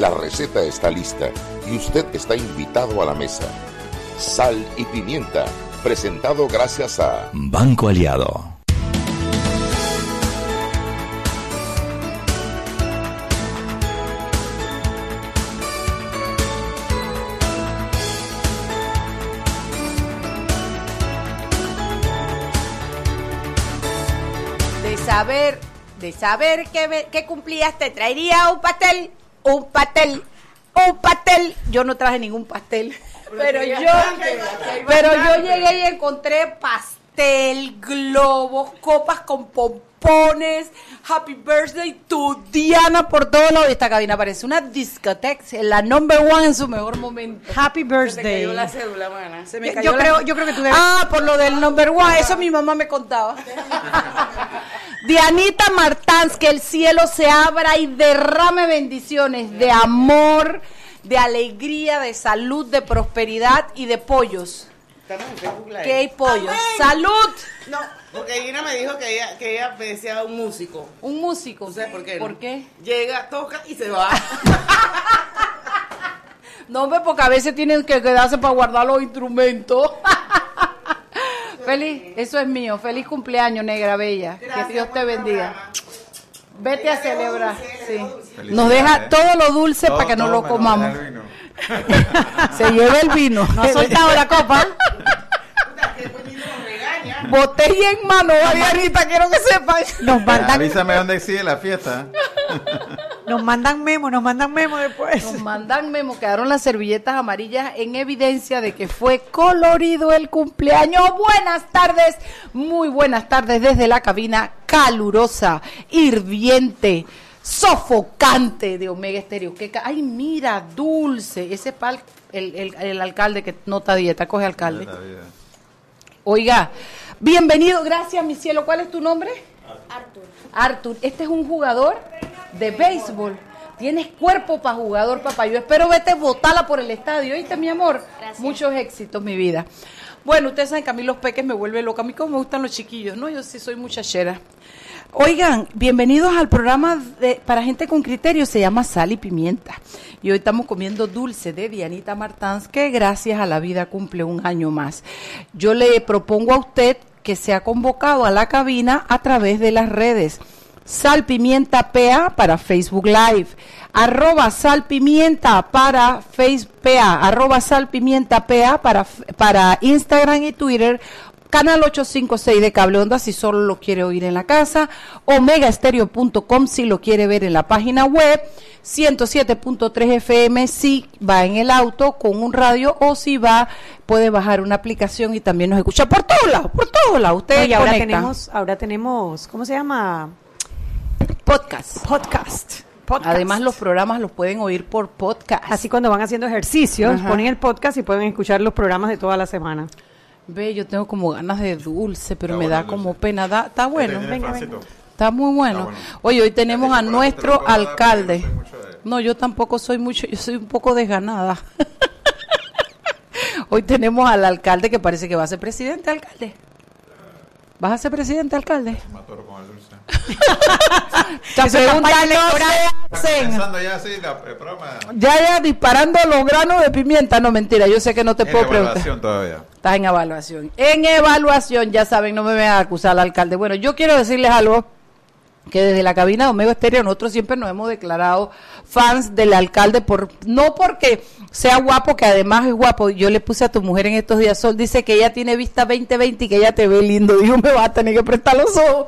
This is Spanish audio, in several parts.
La receta está lista y usted está invitado a la mesa. Sal y pimienta, presentado gracias a Banco Aliado. De saber, de saber que, que cumplías, te traería un pastel, un pastel, un pastel. Yo no traje ningún pastel, pero yo, pero yo llegué y encontré pastel, globos, copas con pompones, happy birthday to Diana por todos lados. Esta cabina parece una discoteca, la number one en su mejor momento. Happy Se me birthday. cayó la cédula, mana. Se me Yo- cayó yo la- creo, yo creo que tú debes. Ah, por lo del number one, eso mi mamá me contaba. Dianita Martans, que el cielo se abra y derrame bendiciones de amor, de alegría, de salud, de prosperidad y de pollos. ¿Qué hay pollos? ¡Salud! No, porque Gina me dijo que ella, que ella decía un músico. Un músico. ¿Tú sabes por qué? no? ¿Por qué? Llega, toca y se va. No, hombre, porque a veces tienen que quedarse para guardar los instrumentos. Feliz, eso es mío. Feliz cumpleaños, negra bella. que Dios te bendiga. Vete a celebrar. Sí. Nos deja todo lo dulce para que no lo comamos. Se lleva el vino. No ha soltado la copa. Botella en mano, Marianita, quiero que sepan. Nos mandan, Avísame dónde sigue la fiesta. nos mandan memo, nos mandan memo después. Nos mandan memo, quedaron las servilletas amarillas en evidencia de que fue colorido el cumpleaños. Buenas tardes, muy buenas tardes desde la cabina calurosa, hirviente, sofocante de Omega Estéreo. Que ca- Ay, mira, dulce. Ese pal, el, el, el alcalde que nota dieta, coge alcalde. Oiga, bienvenido, gracias mi cielo. ¿Cuál es tu nombre? Artur. Artur, este es un jugador de béisbol. Tienes cuerpo para jugador, papá. Yo espero vete botala por el estadio, ¿oíste, mi amor? Muchos éxitos, mi vida. Bueno, ustedes saben que a mí los peques me vuelven loca. A mí como me gustan los chiquillos, ¿no? Yo sí soy muchachera. Oigan, bienvenidos al programa de, para gente con criterio, se llama Sal y Pimienta. Y hoy estamos comiendo dulce de Dianita Martans, que gracias a la vida cumple un año más. Yo le propongo a usted que sea convocado a la cabina a través de las redes. Sal Pimienta PA para Facebook Live, arroba Sal Pimienta para Facebook PA, arroba Sal Pimienta PA para, para Instagram y Twitter, Canal 856 de Cable Onda si solo lo quiere oír en la casa, omegaestereo.com si lo quiere ver en la página web, 107.3 FM si va en el auto con un radio o si va puede bajar una aplicación y también nos escucha por todos lados, por todos lados. Ustedes ahora conectan. tenemos, ahora tenemos, ¿cómo se llama? Podcast. Podcast. Podcast. Además los programas los pueden oír por podcast. Así cuando van haciendo ejercicios, Ajá. ponen el podcast y pueden escuchar los programas de toda la semana. Ve, yo tengo como ganas de dulce, pero Está me bueno da como dulce. pena. Da, está bueno. Venga. Está muy bueno. Está bueno. Oye, hoy tenemos a nuestro alcalde. No, yo tampoco soy mucho, yo soy un poco desganada. hoy tenemos al alcalde que parece que va a ser presidente, alcalde. ¿Vas a ser presidente, alcalde? Las preguntas no se hacen. Ya así, la. Ya, ya, disparando los granos de pimienta. No, mentira, yo sé que no te en puedo preguntar. todavía. Estás en evaluación. En evaluación, ya saben, no me vayan a acusar al alcalde. Bueno, yo quiero decirles algo que desde la cabina de Omega Estéreo nosotros siempre nos hemos declarado fans del alcalde por no porque sea guapo, que además es guapo. Yo le puse a tu mujer en estos días, Sol, dice que ella tiene vista 2020 y que ella te ve lindo. Dijo, me va a tener que prestar los ojos.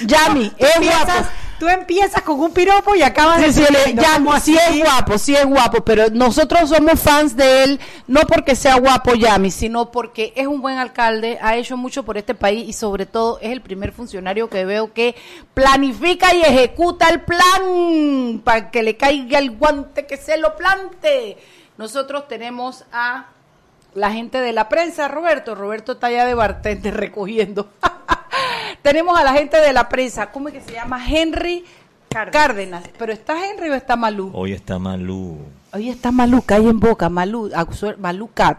Yami, es guapo. Tú empiezas con un piropo y acabas Sí, de le- ya, sí es guapo, sí es guapo, pero nosotros somos fans de él, no porque sea guapo Yami, sino porque es un buen alcalde, ha hecho mucho por este país y sobre todo es el primer funcionario que veo que planifica y ejecuta el plan para que le caiga el guante, que se lo plante. Nosotros tenemos a la gente de la prensa, Roberto. Roberto está allá de bartender recogiendo. Tenemos a la gente de la prensa, ¿cómo es que se llama? Henry Cárdenas. ¿Pero está Henry o está Malú? Hoy está Malú. Hoy está Malú, cae en boca, Malú, su- Malú Cat.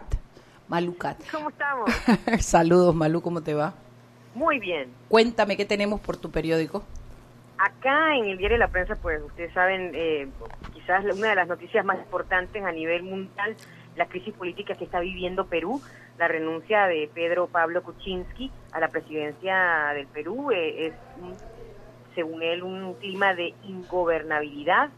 Malú Cat. ¿Cómo estamos? Saludos, Malú, ¿cómo te va? Muy bien. Cuéntame qué tenemos por tu periódico. acá en el diario de la prensa, pues ustedes saben, eh, quizás una de las noticias más importantes a nivel mundial, la crisis política que está viviendo Perú, la renuncia de Pedro Pablo Kuczynski a la presidencia del Perú, eh, es, según él, un clima de ingobernabilidad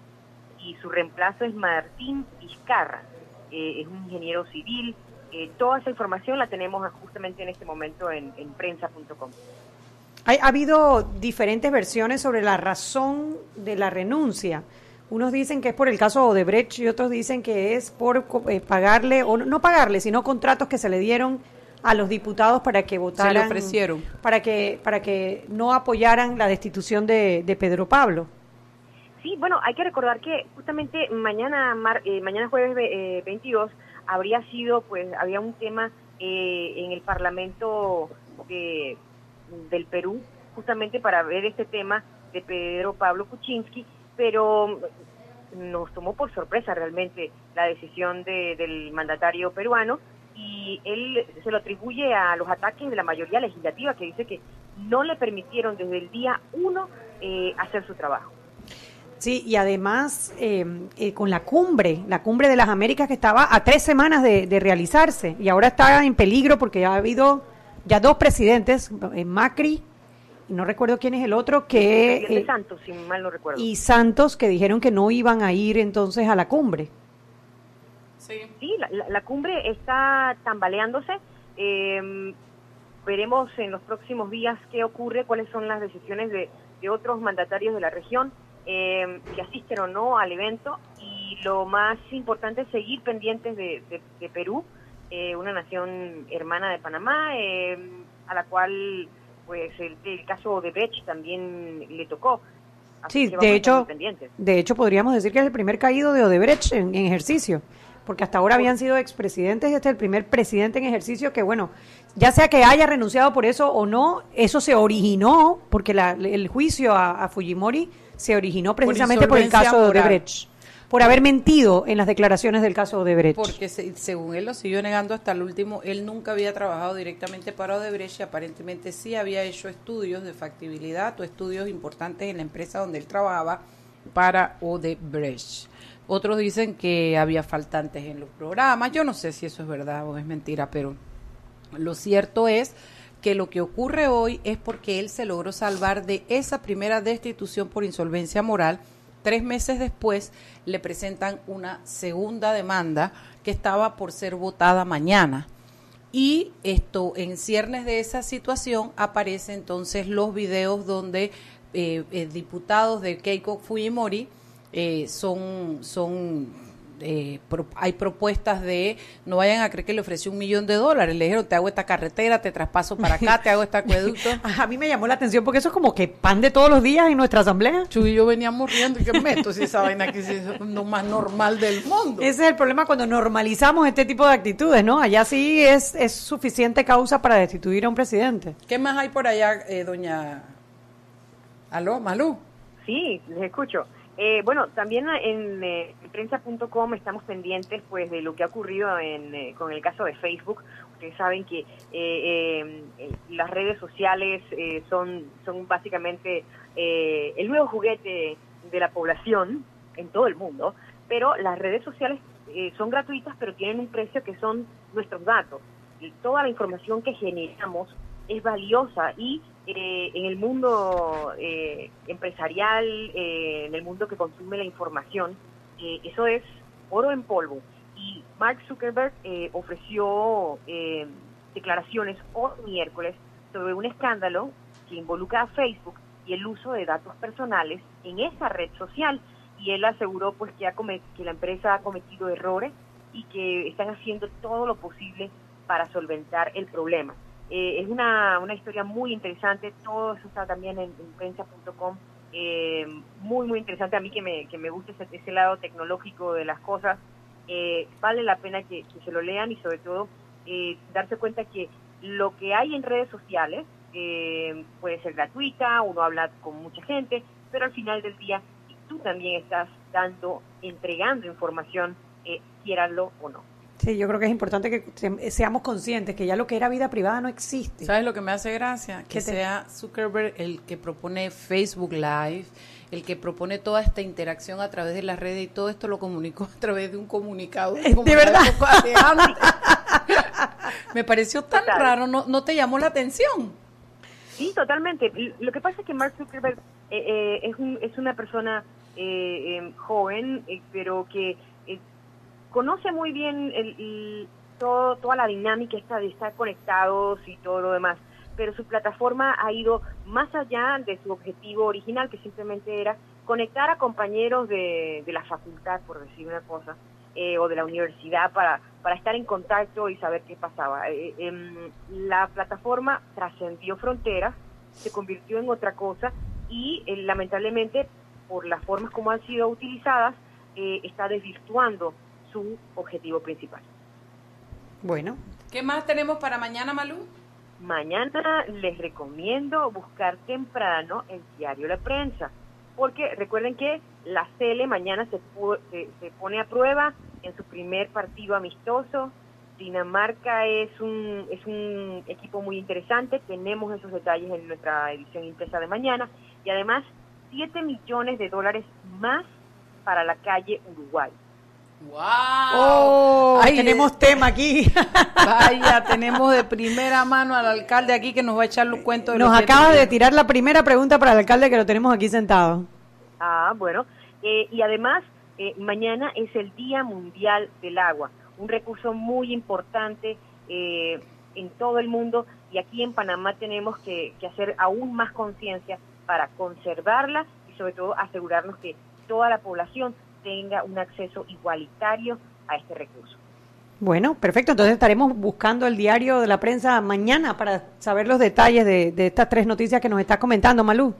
y su reemplazo es Martín Vizcarra, eh, es un ingeniero civil. Eh, toda esa información la tenemos justamente en este momento en, en prensa.com. Ha habido diferentes versiones sobre la razón de la renuncia. Unos dicen que es por el caso Odebrecht y otros dicen que es por eh, pagarle, o no- no pagarle, sino contratos que se le dieron a los diputados para que votaran. ofrecieron. Para que, para que no apoyaran la destitución de, de Pedro Pablo. Sí, bueno, hay que recordar que justamente mañana mar- eh, mañana jueves ve- eh, 22 habría sido, pues, había un tema eh, en el Parlamento de- del Perú, justamente para ver este tema de Pedro Pablo Kuczynski, pero nos tomó por sorpresa realmente la decisión de- del mandatario peruano y él se lo atribuye a los ataques de la mayoría legislativa que dice que no le permitieron desde el día uno eh, hacer su trabajo. Sí, y además eh, eh, con la cumbre, la cumbre de las Américas que estaba a tres semanas de, de realizarse y ahora está en peligro porque ha habido ya dos presidentes, eh, Macri, no recuerdo quién es el otro, que... Eh, Santos, si mal no recuerdo. y Santos que dijeron que no iban a ir entonces a la cumbre. Sí, la, la- la cumbre está tambaleándose. Eh, veremos en los próximos días qué ocurre, cuáles son las decisiones de, de otros mandatarios de la región, eh, si asisten o no al evento. Y lo más importante es seguir pendientes de, de- de Perú, eh, una nación hermana de Panamá, eh, a la cual pues el, el caso de Brecht también le tocó. Así Sí, de hecho, de hecho podríamos decir que es el primer caído de Odebrecht en, en ejercicio, porque hasta ahora habían sido expresidentes y este es el primer presidente en ejercicio que, bueno, ya sea que haya renunciado por eso o no, eso se originó, porque la- el juicio a, a Fujimori se originó precisamente por, el caso de moral. Por haber mentido en las declaraciones del caso de Odebrecht. Porque se- según él lo siguió negando hasta el último, él nunca había trabajado directamente para Odebrecht y aparentemente sí había hecho estudios de factibilidad o estudios importantes en la empresa donde él trabajaba para Odebrecht. Otros dicen que había faltantes en los programas. Yo no sé si eso es verdad o es mentira, pero lo cierto es que lo que ocurre hoy es porque él se logró salvar de esa primera destitución por insolvencia moral. Tres meses después le presentan una segunda demanda que estaba por ser votada mañana. Y esto, en ciernes de esa situación, aparecen entonces los videos donde eh, eh, diputados de Keiko Fujimori eh, son, son eh, pro- hay propuestas de no vayan a creer que le ofreció un millón de dólares. Le dijeron, te hago esta carretera, te traspaso para acá, te hago este acueducto. A mí me llamó la atención porque eso es como que pan de todos los días en nuestra asamblea. Chuy y yo veníamos riendo y que meto si esa vaina aquí sí es lo más normal del mundo. Ese es el problema cuando normalizamos este tipo de actitudes, ¿no? Allá sí es, es suficiente causa para destituir a un presidente. ¿Qué más hay por allá, eh, doña... Aló, Malú? Sí, les escucho. Eh, bueno, también en eh, prensa.com estamos pendientes pues de lo que ha ocurrido en, eh, con el caso de Facebook. Ustedes saben que eh, eh, las redes sociales son, son básicamente el nuevo juguete de la población en todo el mundo, pero las redes sociales son gratuitas, pero tienen un precio que son nuestros datos. Y toda la información que generamos es valiosa y eh, en el mundo eh, empresarial, eh, en el mundo que consume la información, eh, eso es oro en polvo. Y Mark Zuckerberg eh, ofreció eh, declaraciones hoy miércoles sobre un escándalo que involucra a Facebook y el uso de datos personales en esa red social. Y él aseguró pues que, ha que la empresa ha cometido errores y que están haciendo todo lo posible para solventar el problema. Eh, es una, una historia muy interesante, todo eso está también en, en prensa.com, eh, muy, muy interesante a mí que me, que me gusta ese, lado tecnológico de las cosas, eh, vale la pena que, que se lo lean y sobre todo darse cuenta que lo que hay en redes sociales puede ser gratuita, uno habla con mucha gente, pero al final del día tú también estás dando, entregando información, eh, o no. Sí, yo creo que es importante que se- seamos conscientes que ya lo que era vida privada no existe. ¿Sabes lo que me hace gracia? Que ¿Qué te- sea Zuckerberg el que propone Facebook Live, el que propone toda esta interacción a través de las redes y todo esto lo comunicó a través de un comunicado. ¿De verdad? de me pareció tan Total. raro, ¿no, ¿no te llamó la atención? Sí, totalmente. Lo que pasa es que Mark Zuckerberg eh, eh, es, un- es una persona eh, eh, joven, eh, pero que eh, conoce muy bien el, todo, toda la dinámica esta de estar conectados y todo lo demás. Pero su plataforma ha ido más allá de su objetivo original, que simplemente era conectar a compañeros de, la facultad, por decir una cosa, eh, o de la universidad para, para estar en contacto y saber qué pasaba. Eh, em, la plataforma trascendió fronteras, se convirtió en otra cosa y eh, lamentablemente por las formas como han sido utilizadas eh, está desvirtuando su objetivo principal. Bueno, ¿Qué más tenemos para mañana, Malú? Mañana les recomiendo buscar temprano el diario La Prensa, porque recuerden que la Cele mañana se, se pone a prueba en su primer partido amistoso. Dinamarca es un, es un equipo muy interesante, tenemos esos detalles en nuestra edición impresa de mañana y además 7 millones de dólares más para la calle Uruguay. ¡Wow! oh, Ay, tenemos tema aquí. Vaya, tenemos de primera mano al alcalde aquí que nos va a echar los cuentos de Nos acaba de tirar la primera pregunta para el alcalde que lo tenemos aquí sentado. Ah, bueno. Eh, y además, eh, mañana es el Día Mundial del Agua, un recurso muy importante eh, en todo el mundo y aquí en Panamá tenemos que, que hacer aún más conciencia para conservarla y sobre todo asegurarnos que toda la población tenga un acceso igualitario a este recurso. Bueno, perfecto. Entonces estaremos buscando el diario de la prensa mañana para saber los detalles de, de estas tres noticias que nos está comentando, Malú.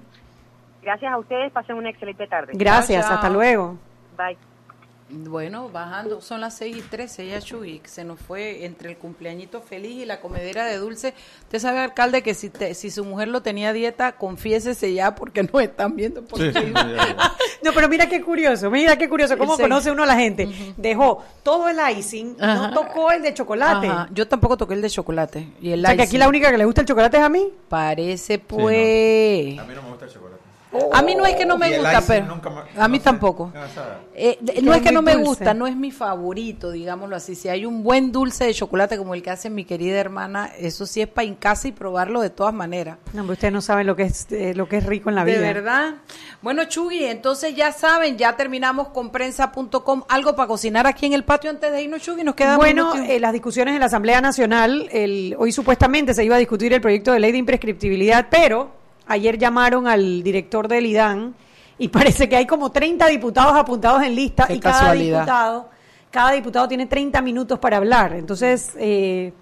Gracias a ustedes, pasen una excelente tarde. Gracias, chao. hasta luego. Bye. Bueno, bajando, son las 6 y 13, ya Chuy, se nos fue entre el cumpleañito feliz y la comedera de dulce. Usted sabe, alcalde, que si, te- si su mujer lo tenía a dieta, confiésese ya porque nos están viendo por Sí. No, pero mira qué curioso, mira qué curioso cómo Sí. conoce uno a la gente. Dejó todo el icing, Ajá. no tocó el de chocolate. Ajá, Yo tampoco toqué el de chocolate. Y el O sea que aquí la única que le gusta el chocolate es a mí. Parece pues. A mí no me gusta el chocolate. A mí no es que no me gusta, pero nunca me- a mí no tampoco. O sea, Eh, no es que no me dulce. gusta, no es mi favorito, digámoslo así. Si hay un buen dulce de chocolate como el que hace mi querida hermana, eso sí es para en casa y probarlo de todas maneras. No, hombre, ustedes no saben lo que es eh, lo que es rico en la vida. De verdad. Bueno, Chugui, entonces ya saben, ya terminamos con prensa.com. Algo para cocinar aquí en el patio antes de irnos, Chugui. Nos queda Bueno, eh, las discusiones en la Asamblea Nacional, el, hoy supuestamente se iba a discutir el proyecto de ley de imprescriptibilidad, pero ayer llamaron al director del IDAN y parece que hay como 30 diputados apuntados en lista Qué y cada casualidad. diputado, cada diputado tiene 30 minutos para hablar. Entonces, eh,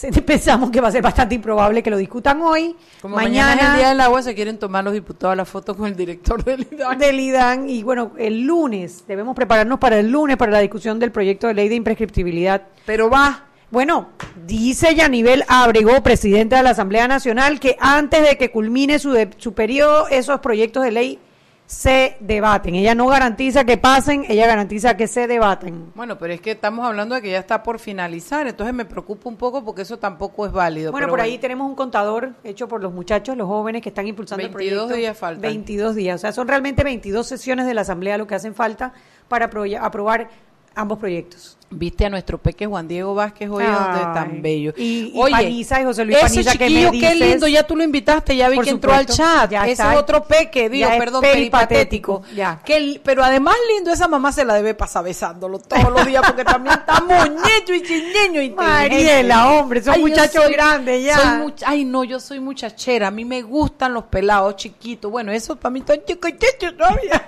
pensamos que va a ser bastante improbable que lo discutan hoy. Como mañana, mañana es el Día del Agua, se quieren tomar los diputados la foto con el director del IDAN. del IDAN y bueno, el lunes, debemos prepararnos para el lunes para la discusión del proyecto de ley de imprescriptibilidad. Pero va. Bueno, dice Yanivel Abrego, presidenta de la Asamblea Nacional, que antes de que culmine su, de- su periodo, esos proyectos de ley se debaten. Ella no garantiza que pasen, ella garantiza que se debaten. Bueno, pero es que estamos hablando de que ya está por finalizar, entonces me preocupa un poco porque eso tampoco es válido. Bueno, pero por ahí tenemos un contador hecho por los muchachos, los jóvenes que están impulsando el 22 proyecto. días faltan. 22 días. O sea, son realmente 22 sesiones de la Asamblea lo que hacen falta para apro- aprobar ambos proyectos. Viste a nuestro peque Juan Diego Vázquez hoy Ay. donde tan bello. Y- y Paniza, y José Luis ese Paniza, que me qué lindo, ya tú lo invitaste, ya vi que entró al chat. ya ese está. es otro peque, digo, perdón, peripatético, peripatético. ya. Que pero además lindo, esa mamá se la debe pasar besándolo todos los días porque también está muñeño y chiñeño y Mariela, hombre, son muchachos grandes ya. Soy much- ay, no, yo soy muchachera, a mí me gustan los pelados chiquitos. Bueno, eso para mí y chicho todavía.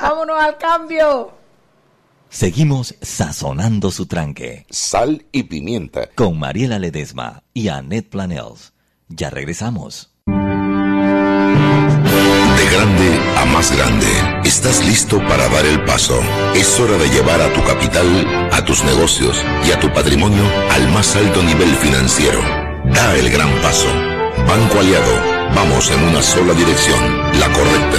Vámonos al cambio. Seguimos sazonando su tranque Sal y pimienta. con Mariela Ledesma y Annette Planels. Ya regresamos. De grande a más grande, estás listo para dar el paso. Es hora de llevar a tu capital, a tus negocios y a tu patrimonio al más alto nivel financiero. Da el gran paso. Banco Aliado, vamos en una sola dirección, la correcta.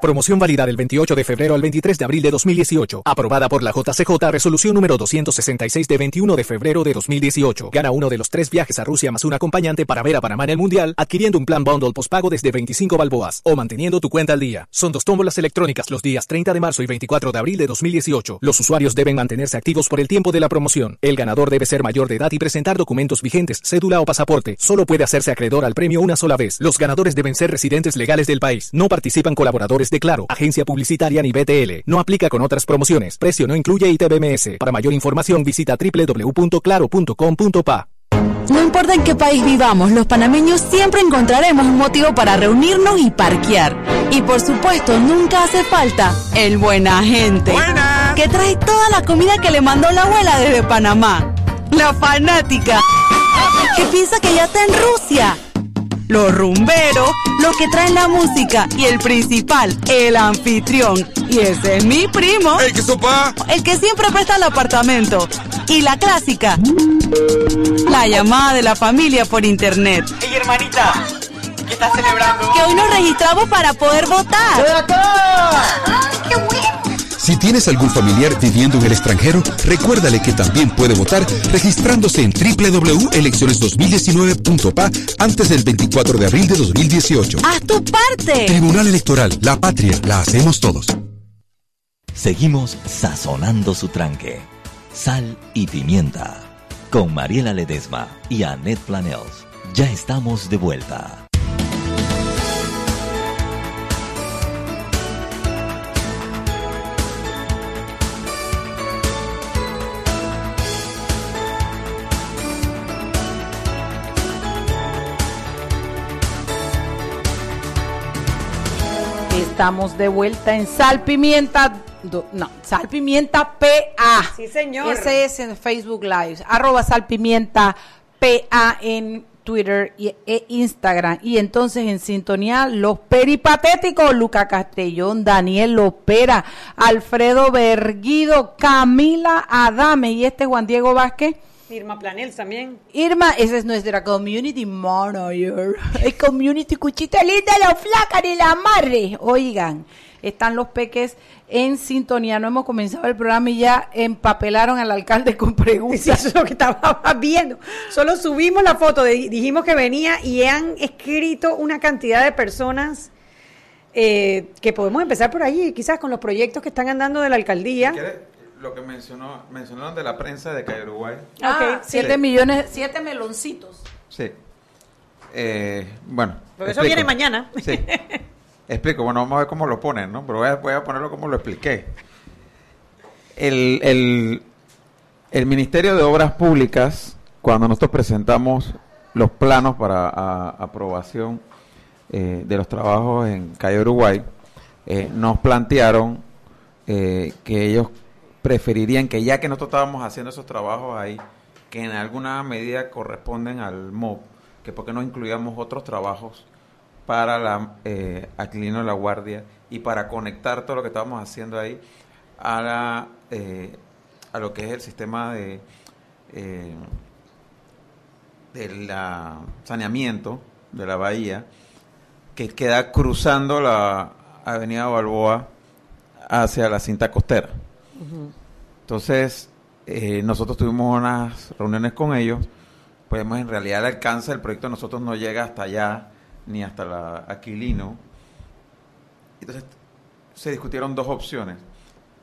Promoción válida del 28 de febrero al 23 de abril de 2018. Aprobada por la JCJ, resolución número 266 de 21 de febrero de 2018. Gana uno de los tres viajes a Rusia más un acompañante para ver a Panamá en el Mundial, adquiriendo un plan bundle postpago desde 25 balboas o manteniendo tu cuenta al día. Son dos tómbolas electrónicas los días 30 de marzo y 24 de abril de 2018. Los usuarios deben mantenerse activos por el tiempo de la promoción. El ganador debe ser mayor de edad y presentar documentos vigentes, cédula o pasaporte. Solo puede hacerse acreedor al premio una sola vez. Los ganadores deben ser residentes legales del país. No participan colaboradores de Claro, agencia publicitaria ni BTL. No aplica con otras promociones. Precio no incluye ITBMS. Para mayor información visita www.claro.com.pa. No importa en qué país vivamos, los panameños siempre encontraremos un motivo para reunirnos y parquear. Y por supuesto, nunca hace falta el buena gente. Que trae toda la comida que le mandó la abuela desde Panamá. La fanática. Que piensa que ya está en Rusia los rumberos, los que traen la música y el principal, el anfitrión. Y ese es mi primo. ¿El que sopa? El que siempre presta el apartamento. Y la clásica, la llamada de la familia por internet. Hey, hermanita, ¿qué estás celebrando? Que hoy nos registramos para poder votar. ¡Qué bueno! Si tienes algún familiar viviendo en el extranjero, recuérdale que también puede votar registrándose en www.elecciones2019.pa antes del 24 de abril de 2018. ¡Haz tu parte! Tribunal Electoral, la patria, la hacemos todos. Seguimos sazonando su tranque. Sal y pimienta. Con Mariela Ledesma y Annette Planels. Ya estamos de vuelta. Estamos de vuelta en Sal Pimienta. No, Sal Pimienta PA. Sí, señor. Ese es en Facebook Live. Arroba Sal Pimienta PA en Twitter y, e Instagram. Y entonces en sintonía los peripatéticos. Luca Castellón, Daniel Lopera, Alfredo Berguido, Camila Adame y este Juan Diego Vázquez. Irma Planel también. Irma, esa es nuestra community manager. El community cuchita linda, la flaca de la madre. Oigan, están los peques en sintonía. No hemos comenzado el programa y ya empapelaron al alcalde con preguntas. Sí, eso es lo que estaba viendo. Solo subimos la foto, de- dijimos que venía y han escrito una cantidad de personas eh, que podemos empezar por ahí, quizás con los proyectos que están andando de la alcaldía. ¿Quieres lo que mencionó, mencionaron de la prensa de Calle Uruguay? Ah, Ok, siete sí. millones, siete meloncitos. Sí. Eh, bueno. Porque eso explico. viene mañana. Sí. Explico, bueno, vamos a ver cómo lo ponen, ¿no? Pero voy a, voy a ponerlo como lo expliqué. El, el, el Ministerio de Obras Públicas, cuando nosotros presentamos los planos para a- aprobación eh, de los trabajos en Calle Uruguay, eh, nos plantearon eh, que ellos preferirían que ya que nosotros estábamos haciendo esos trabajos ahí, que en alguna medida corresponden al MOB, que porque no incluíamos otros trabajos para la eh, Aquilino la Guardia y para conectar todo lo que estábamos haciendo ahí a la eh, a lo que es el sistema de eh, del ah, saneamiento de la bahía que queda cruzando la avenida Balboa hacia la cinta costera. Entonces, eh, nosotros tuvimos unas reuniones con ellos, pues en realidad el alcance del proyecto de nosotros no llega hasta allá, ni hasta la Aquilino. Entonces, se discutieron dos opciones,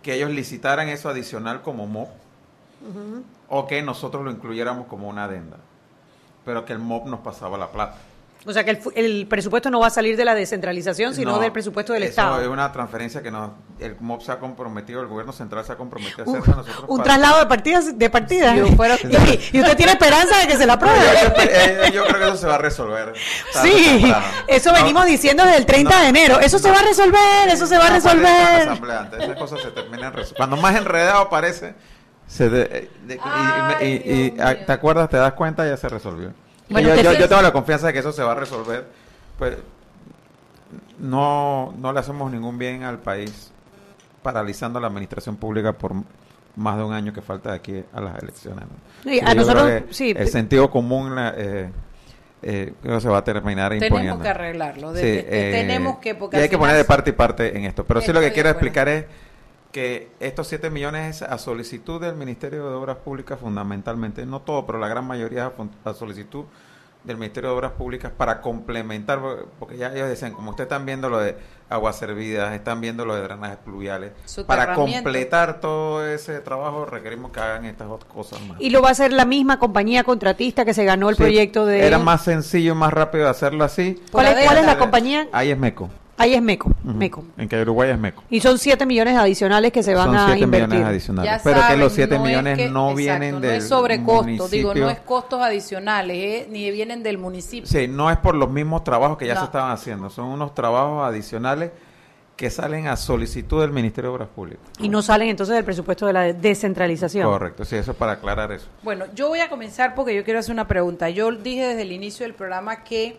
que ellos licitaran eso adicional como MOP, o que nosotros lo incluyéramos como una adenda. pero que el MOP nos pasaba la plata. O sea que el, presupuesto no va a salir de la descentralización, sino No, del presupuesto del eso Estado. es una transferencia que nos, el MOP se ha comprometido, el gobierno central se ha comprometido a Un, hacer a nosotros. un para- traslado de partidas, de partidas. Y, y usted tiene esperanza de que se la apruebe. Yo, eh, yo creo que eso se va a resolver. Sí, eso No, venimos diciendo desde el 30 de enero. Eso se va a resolver, eso se va a resolver. asamblea antes, Esas cosas se terminan Cuando más enredado parece, se de- eh, de- y- y- ah. ¿te acuerdas? ¿Te das cuenta? Ya se resolvió. Bueno, yo, yo- yo tengo la confianza de que eso se va a resolver. Pues no, no le hacemos ningún bien al país paralizando la administración pública por más de un año que falta de aquí a las elecciones. ¿no? Y a nosotros, sí. el sentido común eh, eh, creo se va a terminar Tenemos imponiendo. que arreglarlo. de- Sí, de- de- eh, tenemos que... Porque y hay que poner de parte y parte en esto. Pero sí lo que quiero explicar es que estos 7 millones es a solicitud del Ministerio de Obras Públicas fundamentalmente, no todo, pero la gran mayoría es a solicitud del Ministerio de Obras Públicas para complementar, porque- ya ellos decían, como ustedes están viendo lo de aguas servidas, están viendo lo de drenajes pluviales, para completar todo ese trabajo requerimos que hagan estas otras cosas más. Y lo va a hacer la misma compañía contratista que se ganó el Sí, proyecto de... Era más sencillo, más rápido hacerlo así. ¿Cuál, es, cuál es la compañía? Ahí es MECO. Ahí es MECO. Ujú. MECO. En que Uruguay es MECO. Y son 7 millones adicionales que se van Son a 7 invertir. millones adicionales. Ya pero que los 7 no es millones que- no exacto, vienen no del es sobre costo, digo, no es costos adicionales, ¿eh? ni vienen del municipio. Sí, no es por los mismos trabajos que ya No. se estaban haciendo. Son unos trabajos adicionales que salen a solicitud del Ministerio de Obras Públicas. Y no salen entonces del presupuesto de la descentralización. Correcto, sí, eso es para aclarar eso. Bueno, yo voy a comenzar porque yo quiero hacer una pregunta. Yo dije desde el inicio del programa que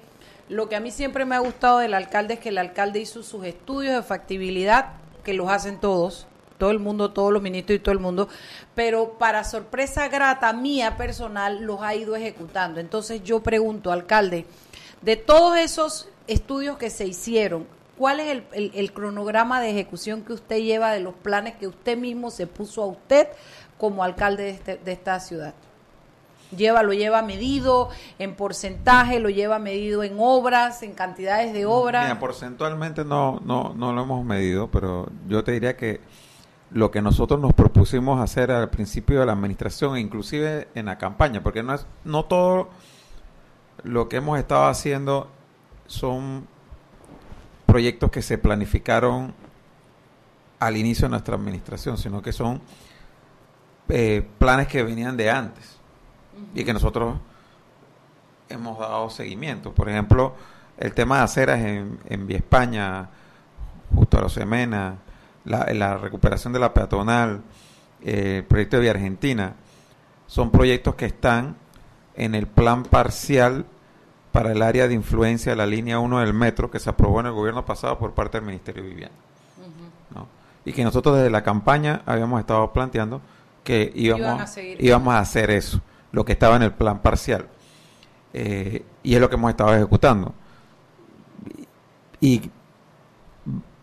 lo que a mí siempre me ha gustado del alcalde es que el alcalde hizo sus estudios de factibilidad, que los hacen todos, todo el mundo, todos los ministros y todo el mundo, pero para sorpresa grata mía personal los ha ido ejecutando. Entonces yo pregunto, alcalde, de todos esos estudios que se hicieron, ¿cuál es el, el- cronograma de ejecución que usted lleva de los planes que usted mismo se puso a usted como alcalde de, este- de esta ciudad? Lleva, lo lleva medido en porcentaje, lo lleva medido en obras, en cantidades de obras. Mira, porcentualmente no, no, no lo hemos medido, pero yo te diría que lo que nosotros nos propusimos hacer al principio de la administración, inclusive en la campaña, porque no es, no todo lo que hemos estado haciendo son proyectos que se planificaron al inicio de nuestra administración, sino que son eh, planes que venían de antes y que nosotros hemos dado seguimiento. Por ejemplo, el tema de aceras en, en Vía España, justo a los Semena, la, la recuperación de la peatonal, eh, el proyecto de Vía Argentina, son proyectos que están en el plan parcial para el área de influencia de la línea 1 del metro que se aprobó en el gobierno pasado por parte del Ministerio de Vivienda. ¿no? Y que nosotros desde la campaña habíamos estado planteando que íbamos, a íbamos a hacer eso, lo que estaba en el plan parcial. Eh, y es lo que hemos estado ejecutando. Y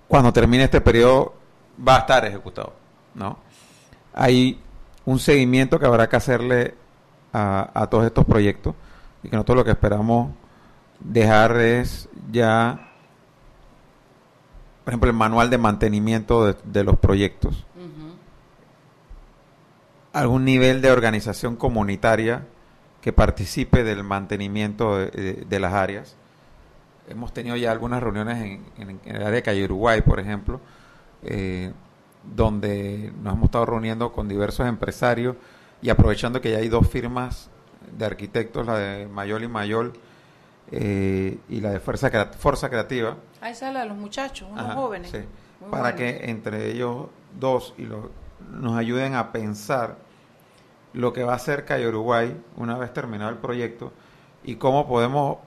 cuando termine este periodo va a estar ejecutado, ¿no? Hay un seguimiento que habrá que hacerle a, a todos estos proyectos y que nosotros lo que esperamos dejar es ya, por ejemplo, el manual de mantenimiento de, de los proyectos, algún nivel de organización comunitaria que participe del mantenimiento de, de- de las áreas. Hemos tenido ya algunas reuniones en, en- en el área de Calle Uruguay, por ejemplo, eh, donde nos hemos estado reuniendo con diversos empresarios y aprovechando que ya hay dos firmas de arquitectos, la de Mayol y Mayol eh, y la de Fuerza, Fuerza Creativa, Ahí sale a los muchachos, unos Ajá, jóvenes. sí. Para que entre ellos dos y lo- nos ayuden a pensar lo que va a hacer Calle Uruguay una vez terminado el proyecto y cómo podemos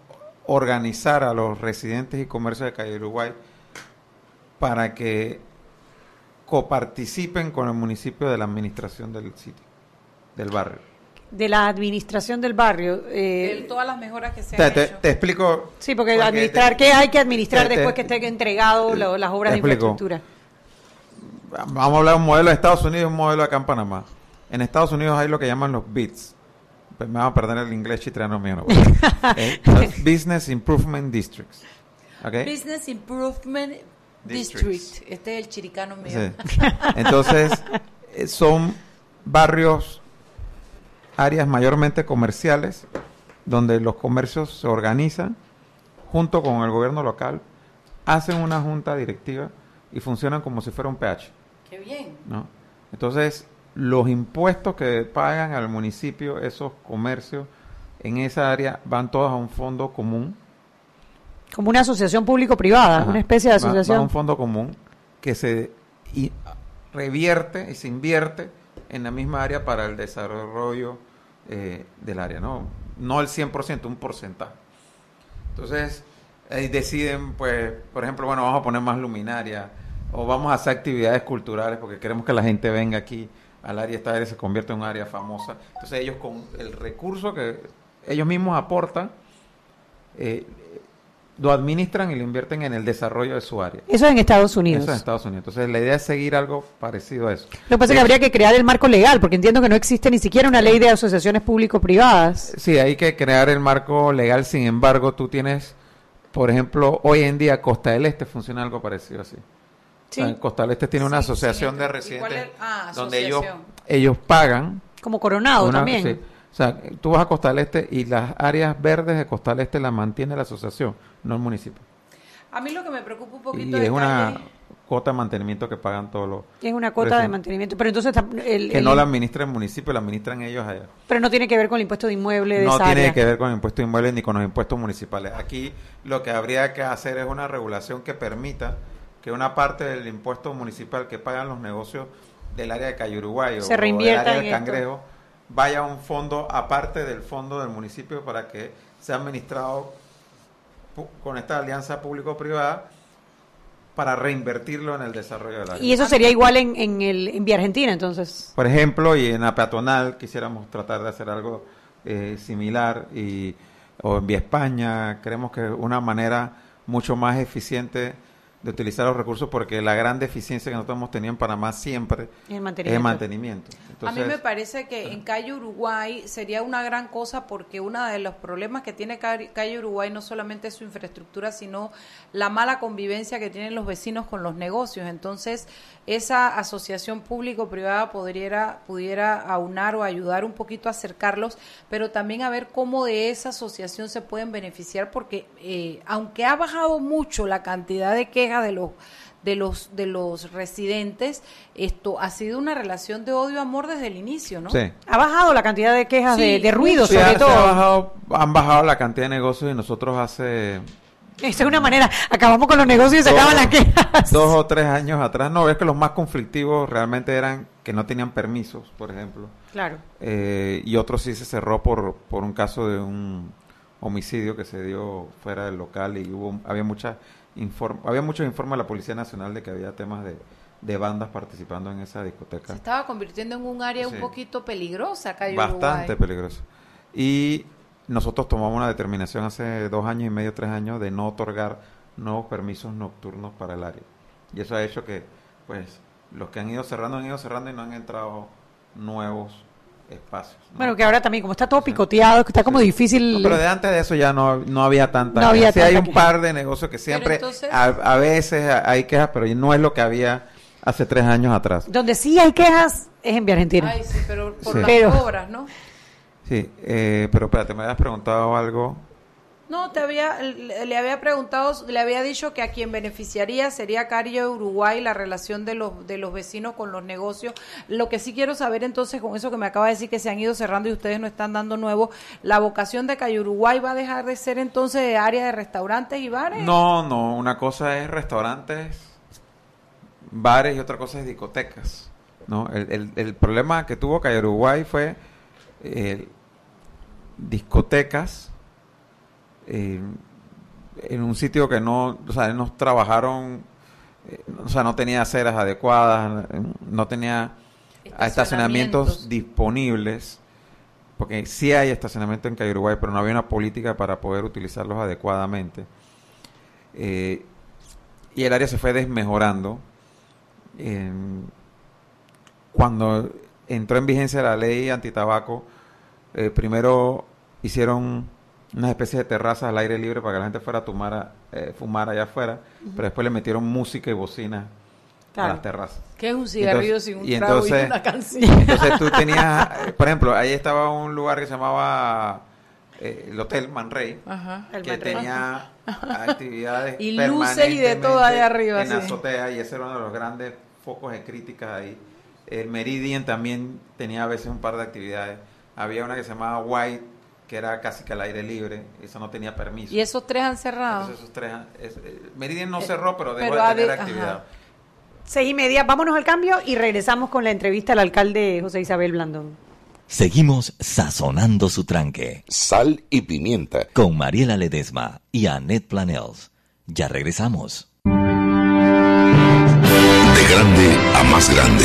organizar a los residentes y comercios de Calle Uruguay para que coparticipen con el municipio de la administración del sitio, del barrio. De la administración del barrio. eh, El- todas las mejoras que se Te, han te- hecho. te explico. sí, porque, porque administrar, te- ¿qué hay que administrar te- te- después que estén entregados lo- las obras de explico. infraestructura? Vamos a hablar de un modelo de Estados Unidos y un modelo acá en Panamá. En Estados Unidos hay lo que llaman los. Pues me van a perder el inglés chitriano mío. ¿no? Eh, Business Improvement Districts. ¿Ok? Business Improvement Districts. District. Este es el chiricano mío. Sí. Entonces, eh, son barrios, áreas mayormente comerciales, donde los comercios se organizan junto con el gobierno local, hacen una junta directiva y funcionan como si fuera un PH. Qué bien. ¿no? Entonces, los impuestos que pagan al municipio esos comercios en esa área van todos a un fondo común. Como una asociación público-privada, una especie de Va- va a asociación. un fondo común que se y- revierte y se invierte en la misma área para el desarrollo eh, del área, ¿no? No el 100%, un porcentaje. Entonces, ahí deciden, pues, por ejemplo, bueno, vamos a poner más luminaria o vamos a hacer actividades culturales porque queremos que la gente venga aquí al área, esta área se convierte en un área famosa. Entonces, ellos con el recurso que ellos mismos aportan, eh, lo administran y lo invierten en el desarrollo de su área. Eso es en Estados Unidos. Eso en Estados Unidos. Entonces, la idea es seguir algo parecido a eso. Lo que pasa es que habría que crear el marco legal, porque entiendo que no existe ni siquiera una ley de asociaciones público-privadas. Sí, hay que crear el marco legal. Sin embargo, tú tienes, por ejemplo, hoy en día Costa del Este funciona algo parecido así. Sí. O sea, Costa del Este tiene una asociación sí, de ¿y residentes es? Ah, donde ellos, asociación. ellos pagan. Como Coronado una- también. O sea, tú vas a Costa del Este y las áreas verdes de Costa del Este las mantiene la asociación, no el municipio. A mí lo que me preocupa un Y poquito es de una Calle- cuota de mantenimiento que pagan todos los... Es una cuota de mantenimiento, pero entonces el- Que el- no la administra el municipio, la administran ellos allá. pero no tiene que ver con el impuesto de inmueble de no esa tiene área. que ver con el impuesto inmueble ni con los impuestos municipales. Aquí lo que habría que hacer es una regulación que permita que una parte del impuesto municipal que pagan los negocios del área de Calle Uruguay o- Se o del área esto. Cangrejo vaya a un fondo aparte del fondo del municipio para que sea administrado con esta alianza público-privada para reinvertirlo en el desarrollo del área. Y eso sería igual en, en, el, en Vía Argentina, entonces. Por ejemplo, y en la peatonal quisiéramos tratar de hacer algo eh, similar y o en Vía España creemos que una manera mucho más eficiente de utilizar los recursos porque la gran deficiencia que nosotros hemos tenido en Panamá siempre El es mantenimiento. el mantenimiento. a mí me parece que en Calle Uruguay sería una gran cosa porque uno de los problemas que tiene Ca- Calle Uruguay no solamente es su infraestructura, sino la mala convivencia que tienen los vecinos con los negocios. Entonces, esa asociación público-privada pudiera, pudiera aunar o ayudar un poquito a acercarlos, pero también a ver cómo de esa asociación se pueden beneficiar porque eh, aunque ha bajado mucho la cantidad de de los de los de los residentes, esto ha sido una relación de odio-amor desde el inicio, ¿no? sí. Ha bajado la cantidad de quejas Sí, de, de ruido, Sí, sobre se ha todo. bajado- han bajado la cantidad de negocios y nosotros hace Esa es una manera. Acabamos con los negocios y se Dos- acaban las quejas. dos o tres años atrás. No, es que los más conflictivos realmente eran que no tenían permisos, por ejemplo. Claro. Eh, y otro sí se cerró por, por un caso de un homicidio que se dio fuera del local y hubo había mucha inform- había muchos informes de la Policía Nacional de que había temas de, de bandas participando en esa Se discoteca. estaba convirtiendo en un área un Sí. poquito peligrosa, Calle Bastante Uruguay. peligroso. Y nosotros tomamos una determinación hace dos años y medio, tres años, de no otorgar nuevos permisos nocturnos para el área. Y eso ha hecho que, pues, los que han ido cerrando han ido cerrando y no han entrado nuevos espacios. ¿no? Bueno, que ahora también, como está todo picoteado, que está como difícil. No, pero de antes de eso ya no, no había tanta No había. Sí hay tanta un queja. par de negocios que siempre, entonces- a, a veces hay quejas, pero no es lo que había hace tres años atrás. Donde sí hay quejas es en Vía Argentina. Ay, sí, pero por Sí. las Pero- obras, ¿no? Sí, eh, pero espérate, me habías preguntado algo. No, te había, le había preguntado, le había dicho que a quien beneficiaría sería Calle Uruguay, la relación de los, de los vecinos con los negocios. Lo que sí quiero saber entonces, con eso que me acaba de decir que se han ido cerrando y ustedes no están dando nuevo, ¿la vocación de Calle Uruguay va a dejar de ser entonces área de restaurantes y bares? No, no, una cosa es restaurantes, bares y otra cosa es discotecas. ¿no? El, el- el problema que tuvo Calle Uruguay fue eh, discotecas eh, en un sitio que no, o sea, no trabajaron, eh, o sea, no tenía aceras adecuadas, no tenía estacionamientos Estacionamientos. disponibles, porque sí hay estacionamiento en Calle Uruguay, pero no había una política para poder utilizarlos adecuadamente. Eh, y el área se fue desmejorando. Cuando entró en vigencia la ley antitabaco, eh, primero hicieron una especie de terrazas al aire libre para que la gente fuera a tomar, a- eh, fumar allá afuera, pero después le metieron música y bocina a Claro. las terrazas. Que es un cigarrillo Entonces- sin un y trago entonces- y una canción. Entonces tú tenías, eh, por ejemplo, ahí estaba un lugar que se llamaba eh, el Hotel Man Ray, Ajá. El que tenía actividades Y luces y de todo allá arriba, en sí. azotea y ese era uno de los grandes focos de crítica ahí. El Meridian también tenía a veces un par de actividades. Había una que se llamaba White, que era casi que al aire libre, esa no tenía permiso. Y esos tres han cerrado. Entonces, esos tres, es- eh, Meridian no Eh, cerró, pero dejó pero de tener actividad. ajá. Seis y media, vámonos al cambio y regresamos con la entrevista al alcalde José Isabel Blandón. Seguimos sazonando su tranque. Sal y pimienta. Con Mariela Ledesma y Annette Planels. Ya regresamos. De grande a más grande,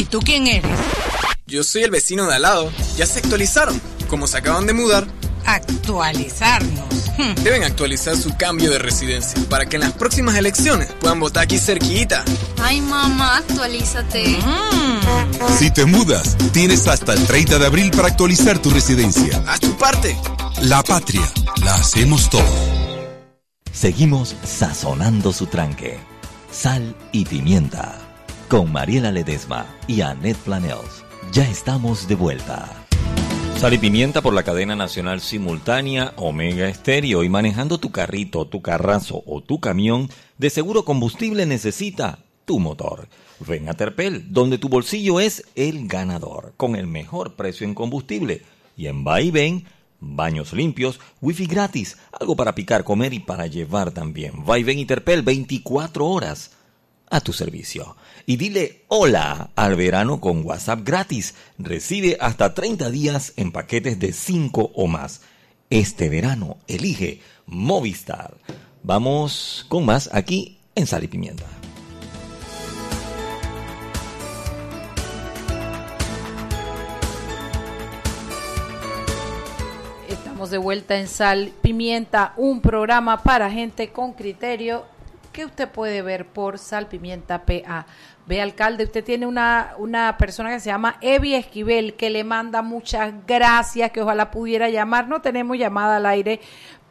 ¿Y tú quién eres? Yo soy el vecino de al lado. Ya se actualizaron. Como se acaban de mudar, Actualizarnos. Hmm. deben actualizar su cambio de residencia para que en las próximas elecciones puedan votar aquí cerquita. Ay, mamá, actualízate. Si te mudas, tienes hasta el 30 de abril para actualizar tu residencia. Haz tu parte. La patria, la hacemos todos. Seguimos sazonando su tranque. Sal y pimienta. Con Mariela Ledesma y Annette Planels. Ya estamos de vuelta. Sal y pimienta por la cadena nacional simultánea Omega Estéreo y manejando tu carrito, tu carrazo o tu camión, de seguro combustible necesita tu motor. Ven a Terpel, donde tu bolsillo es el ganador, con el mejor precio en combustible. Y en Va y Ven, baños limpios, wifi gratis, algo para picar, comer y para llevar también. Va y Ven y Terpel 24 horas a tu servicio. Y dile hola al verano con WhatsApp gratis. Recibe hasta 30 días en paquetes de 5 o más. Este verano elige Movistar. Vamos con más aquí en Sal y Pimienta. Estamos de vuelta en Sal Pimienta, un programa para gente con criterio que usted puede ver por Sal Pimienta PA. Ve, alcalde, usted tiene una, una persona que se llama Evi Esquivel que le manda muchas gracias, que ojalá pudiera llamar. No tenemos llamada al aire,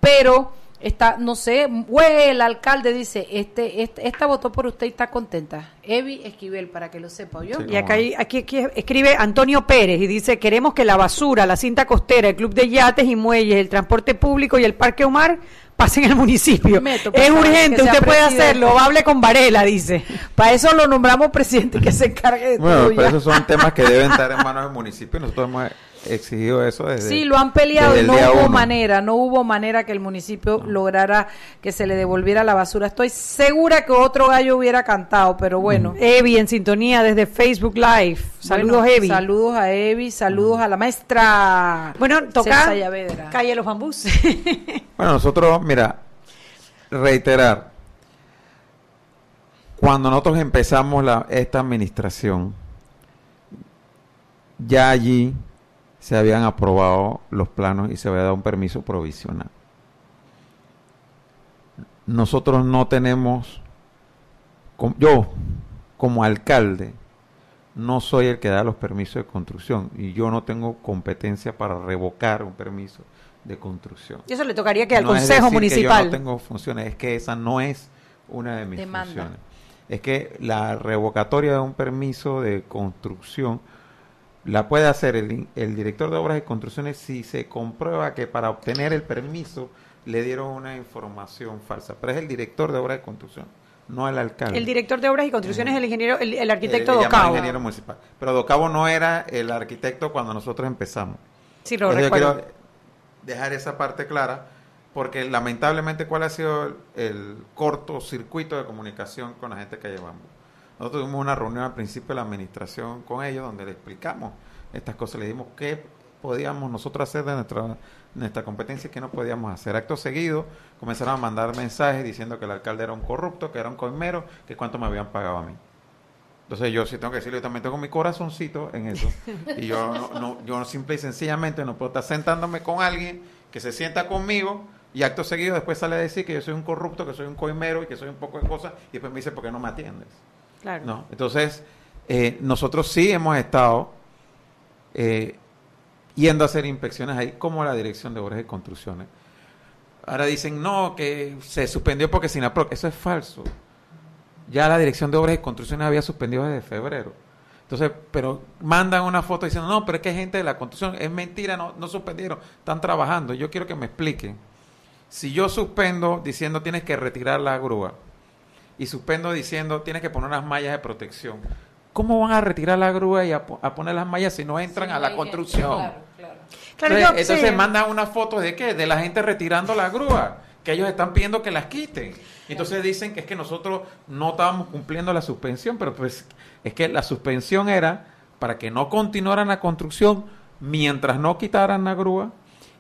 pero está, no sé, güey, el alcalde dice, este, este, esta votó por usted y está contenta. Evi Esquivel, para que lo sepa yo. Y acá hay- aquí, aquí escribe Antonio Pérez y dice, queremos que la basura, la cinta costera, el club de yates y muelles, el transporte público y el parque Omar pasen al municipio. Meto, es favor, urgente, usted puede presidente. hacerlo, hable con Varela, dice. Para eso lo nombramos presidente que se encargue de Bueno, todo pero ya. esos son temas que deben estar en manos del municipio. Nosotros hemos exigido eso desde. Sí, lo han peleado y no hubo uno. manera, no hubo manera que el municipio lograra que se le devolviera la basura. Estoy segura que otro gallo hubiera cantado, pero bueno. Evi en sintonía desde Facebook Live. Saludos, Bueno, Evi. Saludos a Evi, saludos a la maestra. Bueno, toca. Calle Los Bambús. Bueno, nosotros, mira, reiterar, cuando nosotros empezamos la, esta administración, ya allí se habían aprobado los planos y se había dado un permiso provisional. Nosotros no tenemos, yo como alcalde, no soy el que da los permisos de construcción y yo no tengo competencia para revocar un permiso de construcción. Y eso le tocaría que al No es Consejo que Municipal. yo no tengo funciones, es que esa no es una de mis Demanda. funciones. Es que la revocatoria de un permiso de construcción la puede hacer el, el director de obras y construcciones si se comprueba que para obtener el permiso le dieron una información falsa. Pero es el director de obras de construcción, no el alcalde. El director de obras y construcciones es el ingeniero, el, el arquitecto Eh, llaman Docao. ingeniero municipal. Pero Docabo no era el arquitecto cuando nosotros empezamos. Sí, lo Entonces, yo recuerdo. quiero dejar esa parte clara porque lamentablemente cuál ha sido el, el cortocircuito de comunicación con la gente que llevamos. Nosotros tuvimos una reunión al principio de la administración con ellos donde le explicamos estas cosas, le dimos qué podíamos nosotros hacer de nuestra, nuestra competencia y qué no podíamos hacer. Acto seguido comenzaron a mandar mensajes diciendo que el alcalde era un corrupto, que era un coimero, que cuánto me habían pagado a mí. Entonces yo sí tengo que decirlo, yo también tengo mi corazoncito en eso. Y yo no, no, yo simple y sencillamente no puedo estar sentándome con alguien que se sienta conmigo y acto seguido después sale a decir que yo soy un corrupto, que soy un coimero y que soy un poco de cosas y después me dice, ¿por qué no me atiendes? ¿No? Entonces, eh, nosotros sí hemos estado eh, yendo a hacer inspecciones ahí, como la Dirección de Obras y Construcciones. Ahora dicen, no, que se suspendió porque Sinaproc. Eso es falso. Ya la Dirección de Obras y Construcciones había suspendido desde febrero. Entonces, pero mandan una foto diciendo, no, pero es que hay gente de la construcción, es mentira, no, no suspendieron, están trabajando. Yo quiero que me expliquen. Si yo suspendo diciendo tienes que retirar la grúa y suspendo diciendo tienes que poner unas mallas de protección, ¿cómo van a retirar la grúa y a, po- a poner las mallas si no entran Sí, a la construcción? gente, claro, claro. Claro, entonces, yo- entonces sí. mandan una foto de qué? De la gente retirando la grúa, que ellos están pidiendo que las quiten. Entonces dicen que es que nosotros no estábamos cumpliendo la suspensión, pero pues es que la suspensión era para que no continuaran la construcción mientras no quitaran la grúa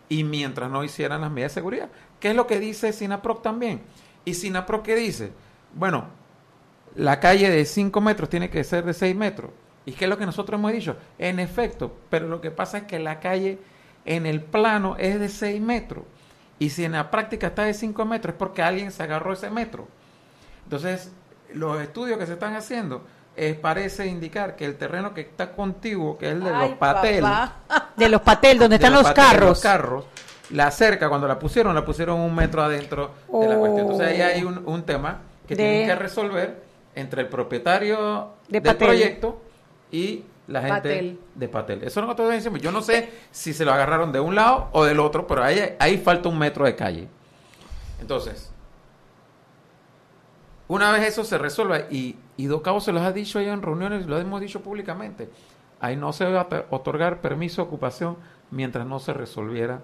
y mientras no hicieran las medidas de seguridad. ¿Qué es lo que dice Sinaproc también? ¿Y Sinaproc qué dice? Bueno, la calle de 5 metros tiene que ser de 6 metros. ¿Y qué es lo que nosotros hemos dicho? En efecto, pero lo que pasa es que la calle en el plano es de 6 metros. Y si en la práctica está de 5 metros es porque alguien se agarró ese metro. Entonces, los estudios que se están haciendo eh, parece indicar que el terreno que está contiguo, que es el de Ay, los patel, papá. De los patel, donde de están los, patel, carros. los carros, la cerca, cuando la pusieron, la pusieron un metro adentro de la cuestión. Entonces ahí hay un, un tema que De- tienen que resolver entre el propietario De del Patel. proyecto y la gente Patel. de Patel. Eso es lo que nosotros decimos. Yo no sé si se lo agarraron de un lado o del otro, pero ahí, ahí falta un metro de calle. Entonces, una vez eso se resuelva, y, y Docabo se los ha dicho ya en reuniones, lo hemos dicho públicamente, ahí no se va a otorgar permiso de ocupación mientras no se resolviera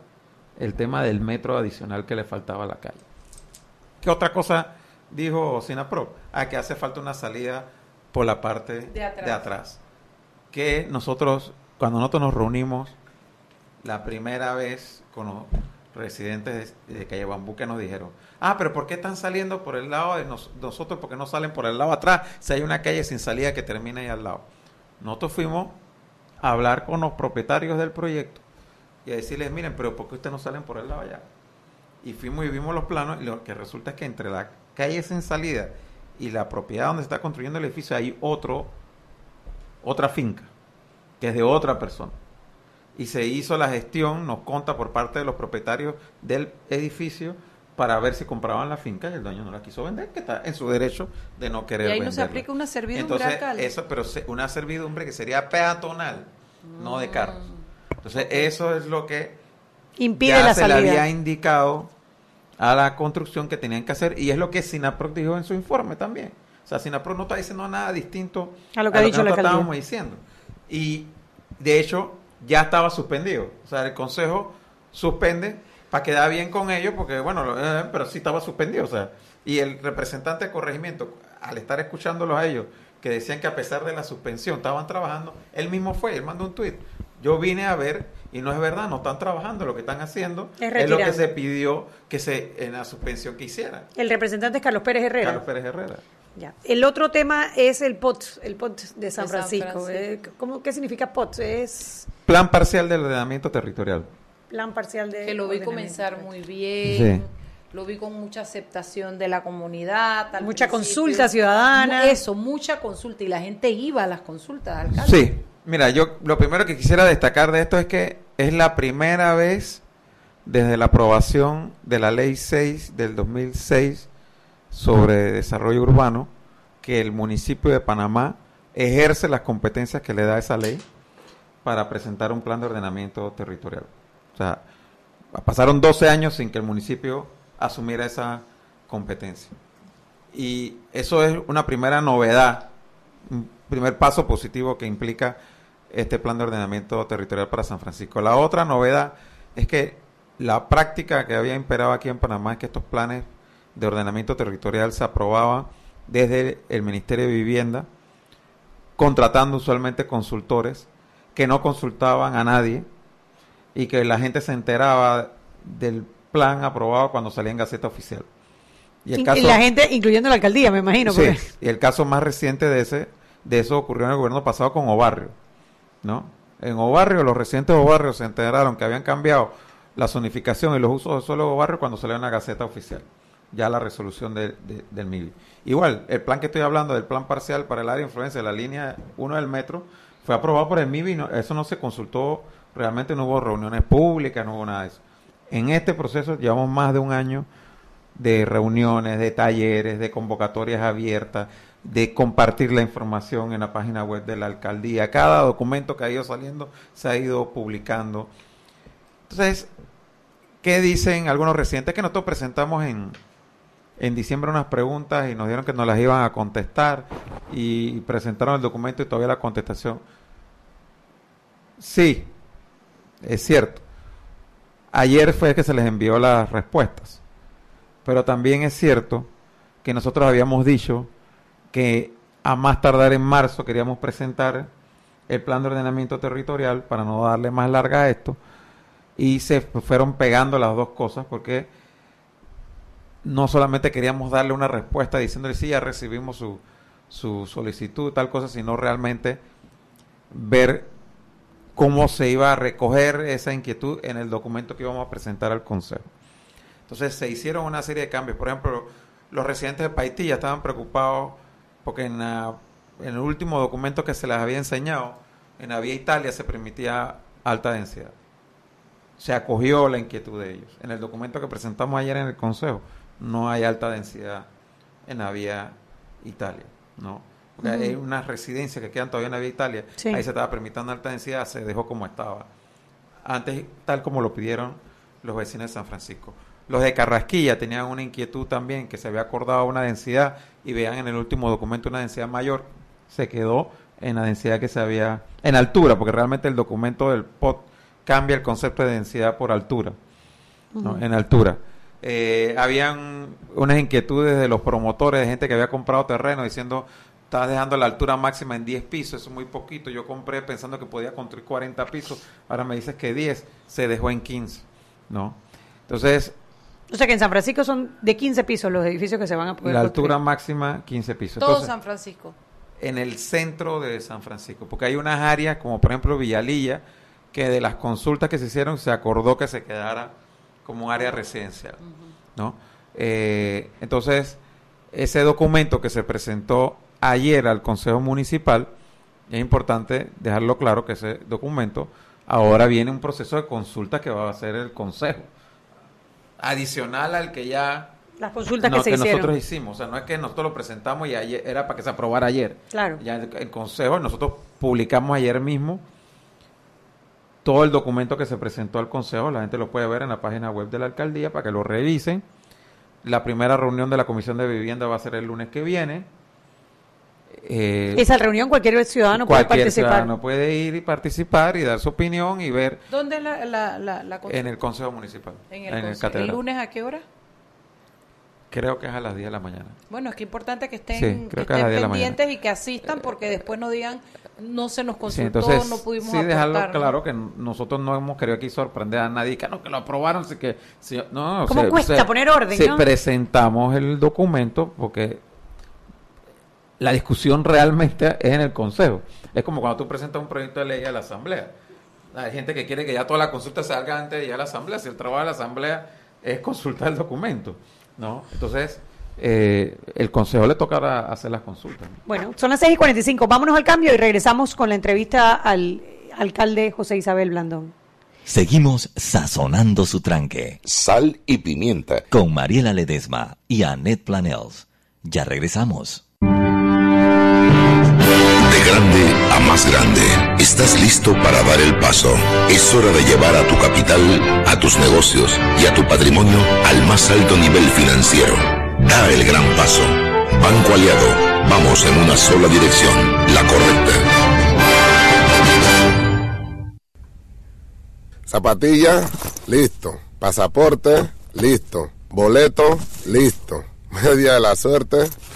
el tema del metro adicional que le faltaba a la calle. ¿Qué otra cosa dijo Sinapro? Ah, que hace falta una salida por la parte De atrás. de atrás. Que nosotros, cuando nosotros nos reunimos la primera vez con los residentes de, de Calle Bambú que nos dijeron, ah, pero ¿por qué están saliendo por el lado de nos- nosotros? ¿Por qué no salen por el lado atrás? Si hay una calle sin salida que termina ahí al lado. Nosotros fuimos a hablar con los propietarios del proyecto y a decirles, miren, pero ¿por qué ustedes no salen por el lado allá? Y fuimos y vimos los planos y lo que resulta es que entre la calle sin salida y la propiedad donde se está construyendo el edificio hay otro, otra finca, que es de otra persona. Y se hizo la gestión, nos conta por parte de los propietarios del edificio para ver si compraban la finca y el dueño no la quiso vender, que está en su derecho de no querer Y ahí no se venderla. aplica una servidumbre, Entonces, alcalde. eso, pero se- una servidumbre que sería peatonal, no de carros. Mm. Entonces, eso es lo que Impide ya la se le había indicado a la construcción que tenían que hacer y es lo que Sinaproc dijo en su informe también. O sea, Sinaproc no está diciendo nada distinto A lo que ha dicho la nosotros alcaldía. estábamos diciendo. Y de hecho ya estaba suspendido. O sea, el consejo suspende para quedar bien con ellos porque bueno, eh, pero sí estaba suspendido, o sea, y el representante de corregimiento al estar escuchándolos a ellos que decían que a pesar de la suspensión estaban trabajando, él mismo fue, él mandó un tuit. Yo vine a ver y no es verdad, no están trabajando, lo que están haciendo Es es, lo que se pidió que se en la suspensión que hicieran. El representante es Carlos Pérez Herrera. Carlos Pérez Herrera. Ya. El otro tema es el POT, el POT de San De San Francisco. Eh, ¿cómo, ¿Qué significa POT? Es Plan parcial del ordenamiento territorial. plan parcial de... que lo vi comenzar muy bien. Sí. Lo vi con mucha aceptación de la comunidad. Mucha principio. consulta ciudadana. Eso, mucha consulta. Y la gente iba a las consultas, alcalde. Sí, mira, yo lo primero que quisiera destacar de esto es que es la primera vez desde la aprobación de la ley 6 del 2006 sobre desarrollo urbano que el municipio de Panamá ejerce las competencias que le da esa ley para presentar un plan de ordenamiento territorial. O sea, pasaron 12 años sin que el municipio asumiera esa competencia. Y eso es una primera novedad, un primer paso positivo que implica este plan de ordenamiento territorial para San Francisco. La otra novedad es que la práctica que había imperado aquí en Panamá es que estos planes de ordenamiento territorial se aprobaban desde el Ministerio de Vivienda, contratando usualmente consultores que no consultaban a nadie y que la gente se enteraba del plan aprobado cuando salía en Gaceta Oficial. Y, el caso, y la gente, incluyendo la alcaldía, me imagino. Sí, y el caso más reciente de ese, de eso ocurrió en el gobierno pasado con Obarrio, ¿no? En Obarrio, los residentes de Obarrio se enteraron que habían cambiado la zonificación y los usos de suelo de Obarrio cuando salió en la Gaceta Oficial, ya la resolución de, del MIBI. Igual, el plan que estoy hablando, del plan parcial para el área de influencia de la línea 1 del metro, fue aprobado por el MIBI, eso no se consultó, realmente no hubo reuniones públicas, no hubo nada de eso. En este proceso llevamos más de un año de reuniones, de talleres, de convocatorias abiertas, de compartir la información en la página web de la alcaldía. Cada documento que ha ido saliendo se ha ido publicando. Entonces, ¿qué dicen algunos residentes? Que nosotros presentamos en, en diciembre unas preguntas y nos dieron que nos las iban a contestar y presentaron el documento y todavía la contestación. Sí, es cierto. Ayer fue que se les envió las respuestas. Pero también es cierto que nosotros habíamos dicho que a más tardar en marzo queríamos presentar el plan de ordenamiento territorial para no darle más larga a esto y se fueron pegando las dos cosas porque no solamente queríamos darle una respuesta diciéndole sí, ya recibimos su, su solicitud, tal cosa, sino realmente ver cómo se iba a recoger esa inquietud en el documento que íbamos a presentar al Consejo. Entonces se hicieron una serie de cambios. Por ejemplo, los residentes de Paitilla estaban preocupados porque en, en el último documento que se les había enseñado, en la vía Italia se permitía alta densidad. Se acogió la inquietud de ellos. En el documento que presentamos ayer en el Consejo, no hay alta densidad en la vía Italia, ¿no? Porque hay unas residencias que quedan todavía en la vía Italia, ahí se estaba permitiendo alta densidad, se dejó como estaba. Antes, tal como lo pidieron los vecinos de San Francisco. Los de Carrasquilla tenían una inquietud también, que se había acordado una densidad y vean en el último documento una densidad mayor, se quedó en la densidad que se había, en altura, porque realmente el documento del POT cambia el concepto de densidad por altura, en altura. Eh, habían unas inquietudes de los promotores, de gente que había comprado terreno, diciendo, estás dejando la altura máxima en 10 pisos, eso es muy poquito, yo compré pensando que podía construir 40 pisos, ahora me dices que 10, se dejó en 15, ¿no? Entonces, o sea que en San Francisco son de 15 pisos los edificios que se van a poder La altura máxima 15 pisos. Todo San Francisco. En el centro de San Francisco, porque hay unas áreas como por ejemplo Villalilla, que de las consultas que se hicieron se acordó que se quedara como área residencial, ¿no? Eh, entonces, ese documento que se presentó ayer al Consejo Municipal, es importante dejarlo claro que ese documento ahora viene un proceso de consulta que va a hacer el Consejo adicional al que ya las consultas que, se nosotros hicimos. O sea, no es que nosotros lo presentamos y ayer, era para que se aprobara ayer. Claro. Ya el, Consejo, nosotros publicamos ayer mismo todo el documento que se presentó al Consejo. La gente lo puede ver en la página web de la alcaldía para que lo revisen. La primera reunión de la Comisión de Vivienda va a ser el lunes que viene. Eh, Esa reunión cualquier ciudadano puede participar. ciudadano puede ir y participar y dar su opinión y ver. ¿Dónde la, la, En el Consejo Municipal. En el, lunes a qué hora? Creo que es a las 10 de la mañana. Bueno, es que importante que estén, pendientes y que asistan porque después no digan no se nos consultó, no pudimos Sí, dejarlo claro que nosotros no hemos querido aquí sorprender a nadie, que no, que lo aprobaron, así que... no, ¿Cómo cuesta poner orden, sí, presentamos el documento porque la discusión realmente es en el Consejo. Es como cuando tú presentas un proyecto de ley a la Asamblea. Hay gente que quiere que ya toda la consulta salga antes de ir a la Asamblea. Si el trabajo de la Asamblea es consultar el documento, ¿no? Entonces, eh, el Consejo le tocará hacer las consultas. Bueno, son las 6 y 45. Vámonos al cambio y regresamos con la entrevista al alcalde José Isabel Blandón. Seguimos sazonando su tranque. Sal y pimienta. Con Mariela Ledesma y Annette Planels. Ya regresamos grande a más grande. Estás listo para dar el paso. Es hora de llevar a tu capital, a tus negocios y a tu patrimonio al más alto nivel financiero. Da el gran paso. Banco Aliado. Vamos en una sola dirección, la correcta. Zapatilla, listo. Pasaporte, listo. Boleto, listo. Media de la suerte,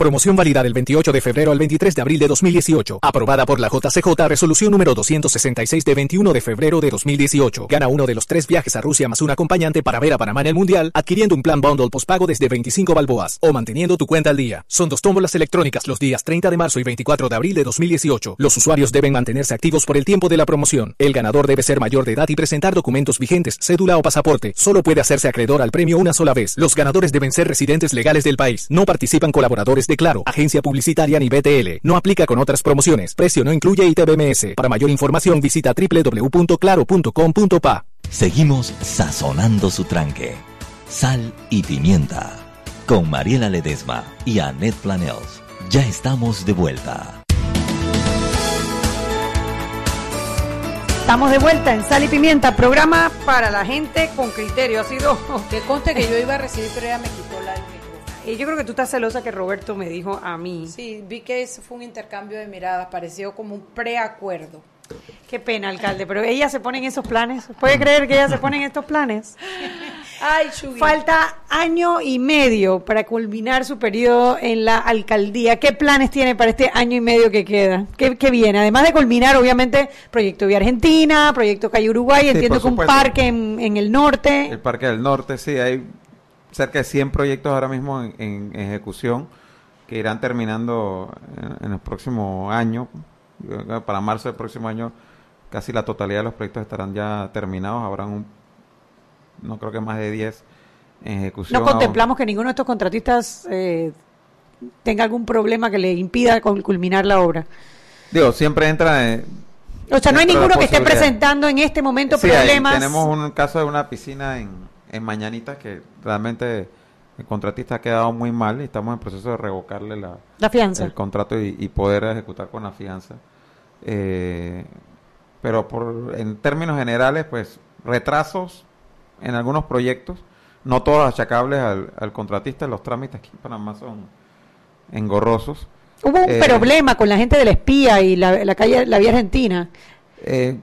Promoción válida del 28 de febrero al 23 de abril de 2018. Aprobada por la JCJ Resolución número 266 de 21 de febrero de 2018. Gana uno de los tres viajes a Rusia más un acompañante para ver a Panamá en el Mundial, adquiriendo un plan bundle postpago desde 25 balboas o manteniendo tu cuenta al día. Son dos tómbolas electrónicas los días 30 de marzo y 24 de abril de 2018. Los usuarios deben mantenerse activos por el tiempo de la promoción. El ganador debe ser mayor de edad y presentar documentos vigentes, cédula o pasaporte. Solo puede hacerse acreedor al premio una sola vez. Los ganadores deben ser residentes legales del país. No participan colaboradores de Claro, agencia publicitaria ni BTL. No aplica con otras promociones. Precio no incluye ITBMS. Para mayor información visita www.claro.com.pa. Seguimos sazonando su tranque. Sal y pimienta. Con Mariela Ledesma y Annette Planels. Ya estamos de vuelta. Estamos de vuelta en Sal y Pimienta, programa para la gente con criterio. Ha sido. Que conste que yo iba a recibir, pero ella me quitó la. Y yo creo que tú estás celosa que Roberto me dijo a mí. Sí, vi que eso fue un intercambio de miradas, pareció como un preacuerdo. Qué pena, alcalde, pero ella se pone en esos planes. ¿Puede creer que ella se pone en estos planes? Ay, Chugui. Falta año y medio para culminar su periodo en la alcaldía. ¿Qué planes tiene para este año y medio que queda? ¿Qué, qué viene? Además de culminar, obviamente, proyecto Vía Argentina, proyecto Calle Uruguay, Sí, entiendo que un parque en, en el norte. El Parque del Norte, sí, hay cerca de 100 proyectos ahora mismo en, en ejecución que irán terminando en, en el próximo año. Para marzo del próximo año casi la totalidad de los proyectos estarán ya terminados. Habrán un, no creo que más de 10 en ejecución. No contemplamos que ninguno de estos contratistas eh, tenga algún problema que le impida culminar la obra. Digo, siempre entra... eh, O sea, no hay ninguno que esté presentando en este momento Sí, hay- problemas. tenemos un caso de una piscina en, en Mañanitas que realmente el contratista ha quedado muy mal y estamos en proceso de revocarle la, La fianza. el contrato y, y poder ejecutar con la fianza. Eh, pero por, en términos generales, pues retrasos en algunos proyectos, no todos achacables al, al contratista, los trámites aquí en Panamá son engorrosos. Hubo un Eh, problema con la gente del espía y la, la calle, la vía argentina. Eh,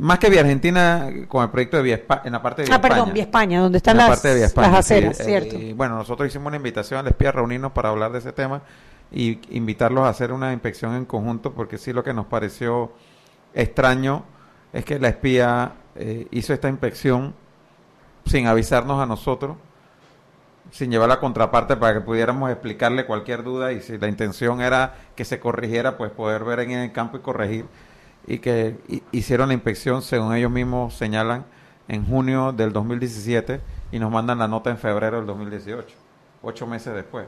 más que Vía Argentina, con el proyecto de Vía Espa- en la parte de Vía Ah, perdón, España. Vía España, donde están En la las, parte de Vía España, las sí. aceras, Eh, ¿cierto? y bueno, nosotros hicimos una invitación al espía a reunirnos para hablar de ese tema y invitarlos a hacer una inspección en conjunto, porque sí lo que nos pareció extraño es que la espía eh, hizo esta inspección sin avisarnos a nosotros, sin llevar la contraparte para que pudiéramos explicarle cualquier duda y si la intención era que se corrigiera, pues poder ver en el campo y corregir y que hi- hicieron la inspección, según ellos mismos señalan, en junio del 2017 y nos mandan la nota en febrero del 2018, ocho meses después.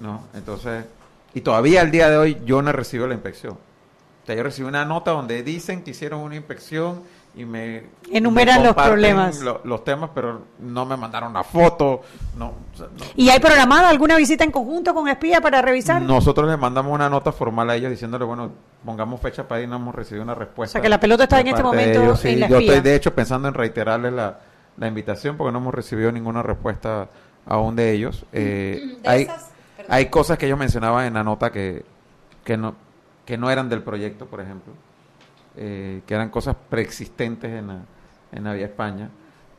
¿no? Entonces, y todavía al día de hoy yo no he recibido la inspección. O sea, yo recibí una nota donde dicen que hicieron una inspección y me Enumeran me los problemas. lo- los temas, pero no me mandaron la foto. No, o sea, no. ¿Y hay programada alguna visita en conjunto con espía para revisar? Nosotros les mandamos una nota formal a ellos diciéndole, bueno, pongamos fecha para ir, no hemos recibido una respuesta. O sea, que la pelota está en este momento ellos. Sí, en la Yo espía. estoy, de hecho, pensando en reiterarles la, la invitación porque no hemos recibido ninguna respuesta aún de ellos. Eh, De hay, esas- hay cosas que ellos mencionaban en la nota que, que, no, que no eran del proyecto, por ejemplo, eh, que eran cosas preexistentes en la, en la Vía España.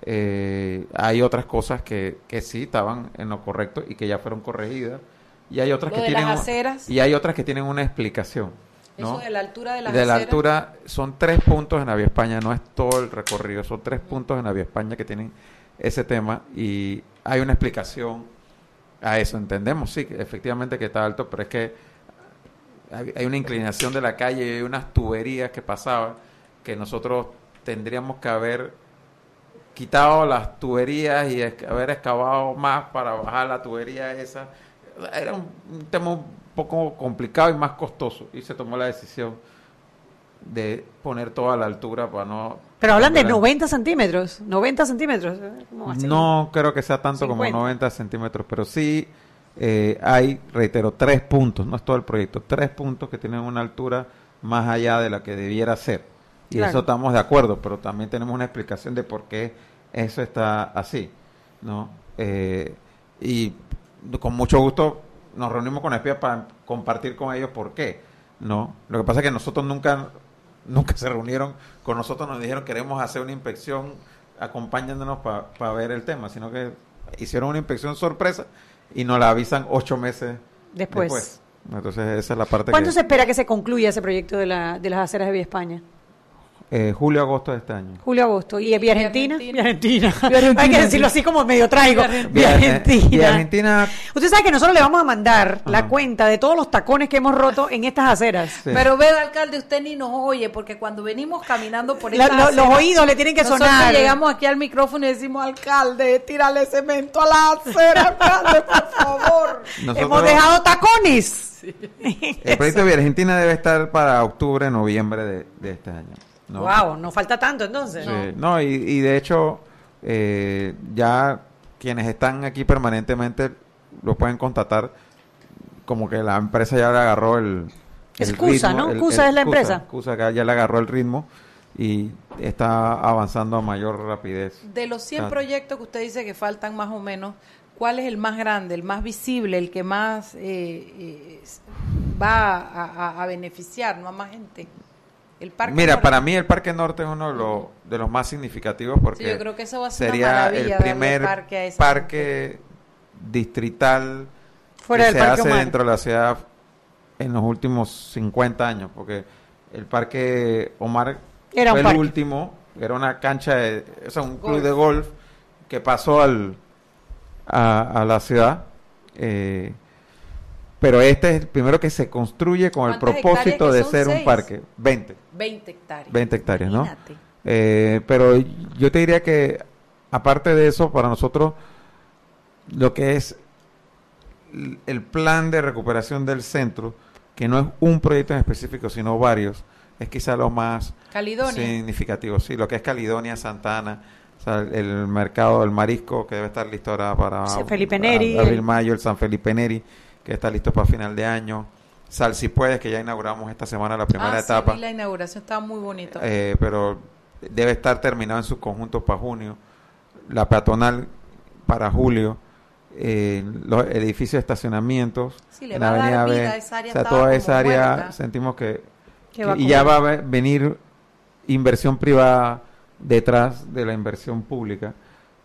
Eh, hay otras cosas que, que sí estaban en lo correcto y que ya fueron corregidas. Y hay otras Lo que de tienen las un- aceras. y hay otras que tienen una explicación. ¿no? Eso de la altura de las de la aceras. altura son tres puntos en la Vía España, no es todo el recorrido, son tres puntos en la Vía España que tienen ese tema y hay una explicación a eso. Entendemos, sí, efectivamente que está alto, pero es que hay, una inclinación de la calle y hay unas tuberías que pasaban que nosotros tendríamos que haber quitado las tuberías y haber excavado más para bajar la tubería esa. Era un, un tema un poco complicado y más costoso y se tomó la decisión de poner toda la altura para no... Pero hablan de Era- 90 centímetros. 90 centímetros. ¿eh? No creo que sea tanto 50. como 90 centímetros, pero sí eh, hay, reitero, tres puntos, no es todo el proyecto, tres puntos que tienen una altura más allá de la que debiera ser. Y Claro. eso estamos de acuerdo, pero también tenemos una explicación de por qué eso está así, ¿no? Eh, y con mucho gusto nos reunimos con espías para compartir con ellos por qué, ¿no? Lo que pasa es que nosotros nunca, nunca se reunieron con nosotros, nos dijeron queremos hacer una inspección, acompañándonos para ver el tema, sino que hicieron una inspección sorpresa y nos la avisan ocho meses Después. después. Entonces esa es la parte ¿Cuándo que... se espera que se concluya ese proyecto de, la, de las aceras de Vía España? Eh, julio, agosto de este año. Julio, agosto. ¿Y Vía Argentina? Vía Argentina. Vía Argentina, Hay que decirlo así como medio traigo. Vía- Argentina. Vía Argentina Usted sabe que nosotros le vamos a mandar la cuenta de todos los tacones que hemos roto en estas aceras. Sí. Pero ve, alcalde, usted ni nos oye, porque cuando venimos caminando por La- estas lo- los aceras, oídos le tienen que nosotros sonar. llegamos aquí al micrófono y decimos, alcalde, tírale cemento a la acera, alcalde, por favor. Nosotros- Hemos dejado tacones. El proyecto de Argentina debe estar para octubre, noviembre de, de este año. ¿No? Wow, no falta tanto entonces. Sí, no, y, y de hecho, eh, ya quienes están aquí permanentemente lo pueden constatar como que la empresa ya le agarró el. Es el CUSA, ¿no? CUSA es la empresa. CUSA que ya le agarró el ritmo y está avanzando a mayor rapidez. De los 100 Ah. proyectos que usted dice que faltan más o menos, ¿cuál es el más grande, el más visible, el que más eh, eh, va a, a- a beneficiar ¿no? a más gente? El parque Mira, Norte. para mí el Parque Norte es uno de los, de los más significativos porque Sí, yo creo que eso va a ser una sería el primer parque a esa parque distrital Fuera que del se Parque hace dentro de la ciudad en los últimos 50 años, porque el Parque Omar Era un fue el parque. último, era una cancha, de, o sea, un club de golf que pasó al, a, a la ciudad. eh, pero este es el primero que se construye con el ¿Cuántas propósito de ser un parque. 20. 20 hectáreas. 20 hectáreas, ¿no? Eh, pero yo te diría que, aparte de eso, para nosotros, lo que es el plan de recuperación del centro, que no es un proyecto en específico, sino varios, es quizá lo más significativo. Sí, lo que es Caledonia, Santa Ana, o sea, el mercado del marisco, que debe estar listo ahora para Felipe Neri, abril, mayo, el San Felipe Neri, que está listo para final de año. Sal si puedes, que ya inauguramos esta semana la primera Ah, sí, etapa. vi la inauguración estaba muy bonito. Eh, pero debe estar terminado en sus conjuntos para junio. La peatonal para julio. Eh, los edificios de estacionamientos. Sí, le en va a la dar Avenida vida, B. esa área O sea, toda esa área sentimos que. Que y ya va a ve- venir inversión privada detrás de la inversión pública.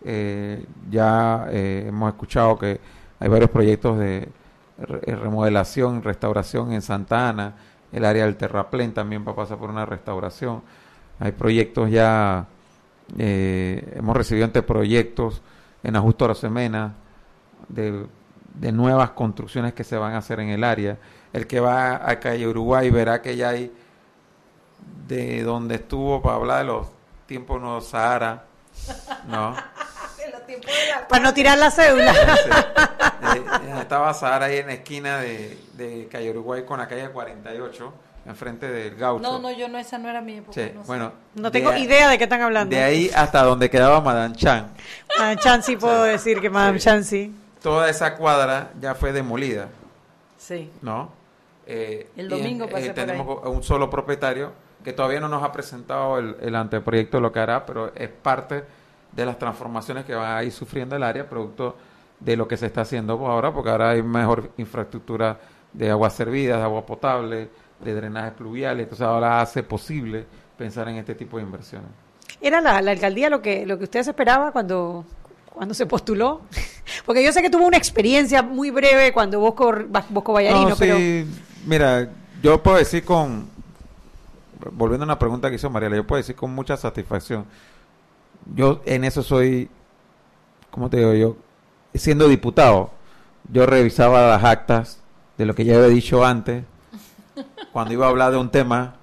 Eh, ya eh, hemos escuchado que hay varios proyectos de remodelación, restauración en Santa Ana, el área del terraplén también va a pasar por una restauración. Hay proyectos ya, eh, hemos recibido anteproyectos en Ajusto Arosemena de, de nuevas construcciones que se van a hacer en el área. El que va a calle Uruguay verá que ya hay de donde estuvo para hablar de los tiempos no Sahara, ¿no? Para no tirar la cédula. Eh, eh, estaba Sahara ahí en la esquina de, de calle Uruguay con la calle 48, enfrente del Gaucho. No, no, yo no, esa no era mi época. Sí, no sé. bueno. No tengo de- idea de qué están hablando. De ahí hasta donde quedaba Madame Chan. Madame Chan sí puedo decir que Madame Sí. Chan sí. Toda esa cuadra ya fue demolida, Sí. ¿no? Eh, El y domingo en- pasé por tenemos un solo propietario que todavía no nos ha presentado el, el anteproyecto de lo que hará, pero es parte de las transformaciones que va a ir sufriendo el área, producto de lo que se está haciendo ahora, porque ahora hay mejor infraestructura de aguas servidas, de agua potable, de drenajes pluviales, entonces ahora hace posible pensar en este tipo de inversiones. ¿Era la, la alcaldía lo que, lo que usted se esperaba cuando, cuando se postuló? Porque yo sé que tuvo una experiencia muy breve cuando Bosco, Bosco Vallarino, No, pero sí, mira, yo puedo decir con, volviendo a una pregunta que hizo Mariela, yo puedo decir con mucha satisfacción, yo en eso soy, ¿cómo te digo yo? Siendo diputado, yo revisaba las actas de lo que ya había dicho antes, cuando iba a hablar de un tema,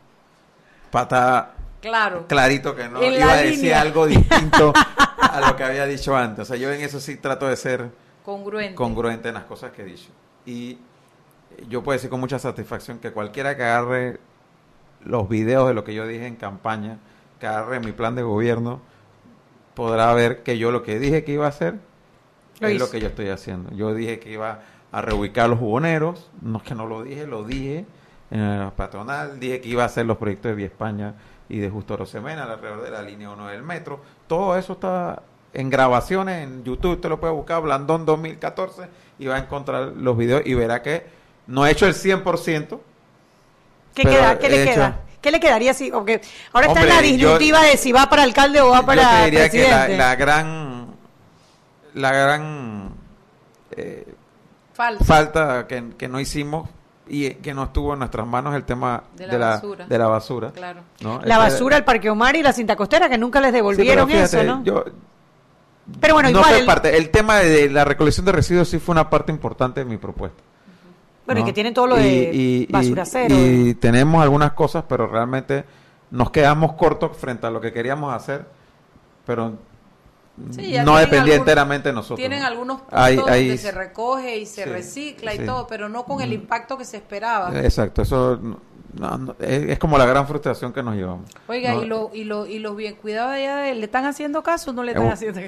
para Claro. clarito que no En iba a decir línea. algo distinto a lo que había dicho antes. O sea, yo en eso sí trato de ser Congruente. congruente en las cosas que he dicho. Y yo puedo decir con mucha satisfacción que cualquiera que agarre los videos de lo que yo dije en campaña, que agarre mi plan de gobierno, podrá ver que yo lo que dije que iba a hacer Lo es hizo. lo que yo estoy haciendo. Yo dije que iba a reubicar los jugoneros, no es que no lo dije, lo dije en el patronal, dije que iba a hacer los proyectos de Vía España y de Justo Rosemena alrededor de la línea 1 del metro. Todo eso está en grabaciones, en YouTube, usted lo puede buscar, Blandón 2014, y va a encontrar los videos y verá que no he hecho el 100%. ¿Qué, queda? ¿Qué le queda? ¿Qué le quedaría si.? Porque ahora está en la yo- disyuntiva de si va para alcalde o va Yo para te diría que la, presidente. la gran, la gran eh, Falta. falta que, que no hicimos y que no estuvo en nuestras manos el tema De de la basura. de la basura. Claro. ¿no? La Este- basura, el Parque Omar y la cinta costera, que nunca les Sí, pero devolvieron fíjate, eso, ¿no? yo- Pero bueno, no igual. fue el- parte. El tema de la recolección de residuos sí fue una parte importante de mi propuesta. Bueno, y que tienen todo lo de Y- basura cero. Y tenemos algunas cosas, pero realmente nos quedamos cortos frente a lo que queríamos hacer, pero Sí, no dependía enteramente de nosotros. Tienen ¿no? algunos puntos ahí- donde se recoge y se sí, recicla y sí. todo, pero no con el Mm. impacto que se esperaba. Exacto, eso no, no, es, es como la gran frustración que nos llevamos. Oiga, ¿no? y, lo, y, lo, y los bien cuidados allá, de- ¿le están haciendo caso o no le Es están un- haciendo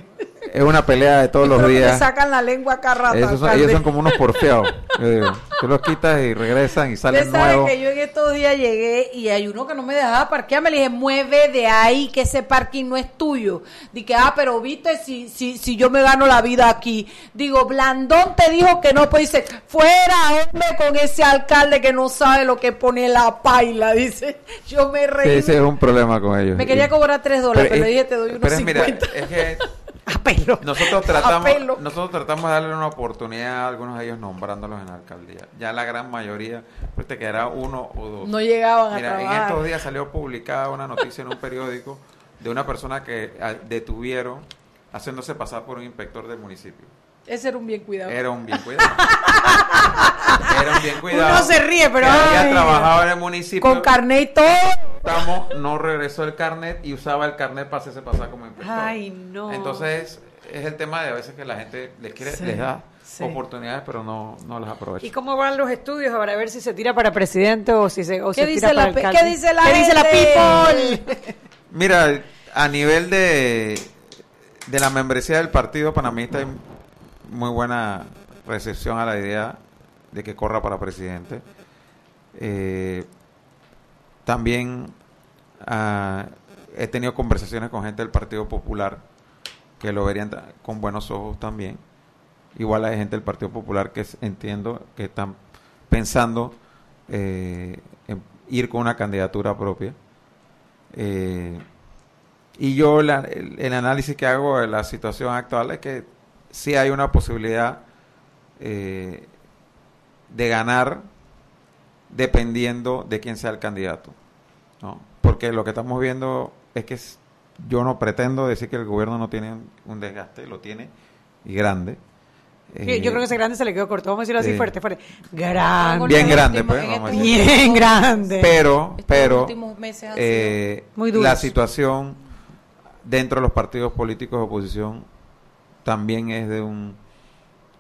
Es una pelea de todos los días. Sacan la lengua acá rato. Esos son- alcalde. ellos son como unos porfeados. yo digo. Tú los quitas y regresan y salen nuevos. que yo en estos días llegué y hay uno que no me dejaba parquear. Me le dije, mueve de ahí, que ese parking no es tuyo. Dije, ah, pero viste, si, si, si yo me gano la vida aquí. Digo, Blandón te dijo que no, pues dice, fuera, hombre, con ese alcalde que no sabe lo que pone la paila. Dice, yo me Sí, reí. ese es un problema con ellos. Me quería cobrar tres dólares, pero, le dije, te doy unos pero es, mira, cincuenta. es que Apelo. nosotros tratamos, Apelo. nosotros tratamos de darle una oportunidad a algunos de ellos nombrándolos en la alcaldía. Ya la gran mayoría, pues te quedará uno o dos. No llegaban a Mira, en trabajar. estos días salió publicada una noticia en un periódico de una persona que ah, detuvieron haciéndose pasar por un inspector del municipio. Ese era un bien cuidado. Era un bien cuidado. Era un bien cuidado. Uno se ríe, pero había trabajado en el municipio. Con carnet y todo. Estamos, no regresó el carnet y usaba el carnet para hacerse pasar como inspector. Ay, no. Entonces, es el tema de a veces que la gente les quiere, Sí, les da sí. oportunidades, pero no, no las aprovecha. ¿Y cómo van los estudios para ver si se tira para presidente o si se, o ¿Qué se dice tira la para pe- alcalde? qué dice la ¿Qué dice la gente? people? Mira, a nivel de, de la membresía del partido panamista hay muy buena recepción a la idea de que corra para presidente. Eh, también ah, he tenido conversaciones con gente del Partido Popular que lo verían con buenos ojos también. Igual hay gente del Partido Popular que entiendo que están pensando eh, en ir con una candidatura propia. Eh, y yo la- el, el análisis que hago de la situación actual es que sí hay una posibilidad eh, de ganar dependiendo de quién sea el candidato. ¿no? Porque lo que estamos viendo es que es- yo no pretendo decir que el gobierno no tiene un, desgaste, lo tiene y grande. Sí, Eh, Yo creo que ese grande se le quedó corto. Vamos a decirlo así sí. fuerte, fuerte. Grande. Bien grande, pues, vamos decir. Bien grande. Pero, pero eh, muy la situación dentro de los partidos políticos de oposición también es de un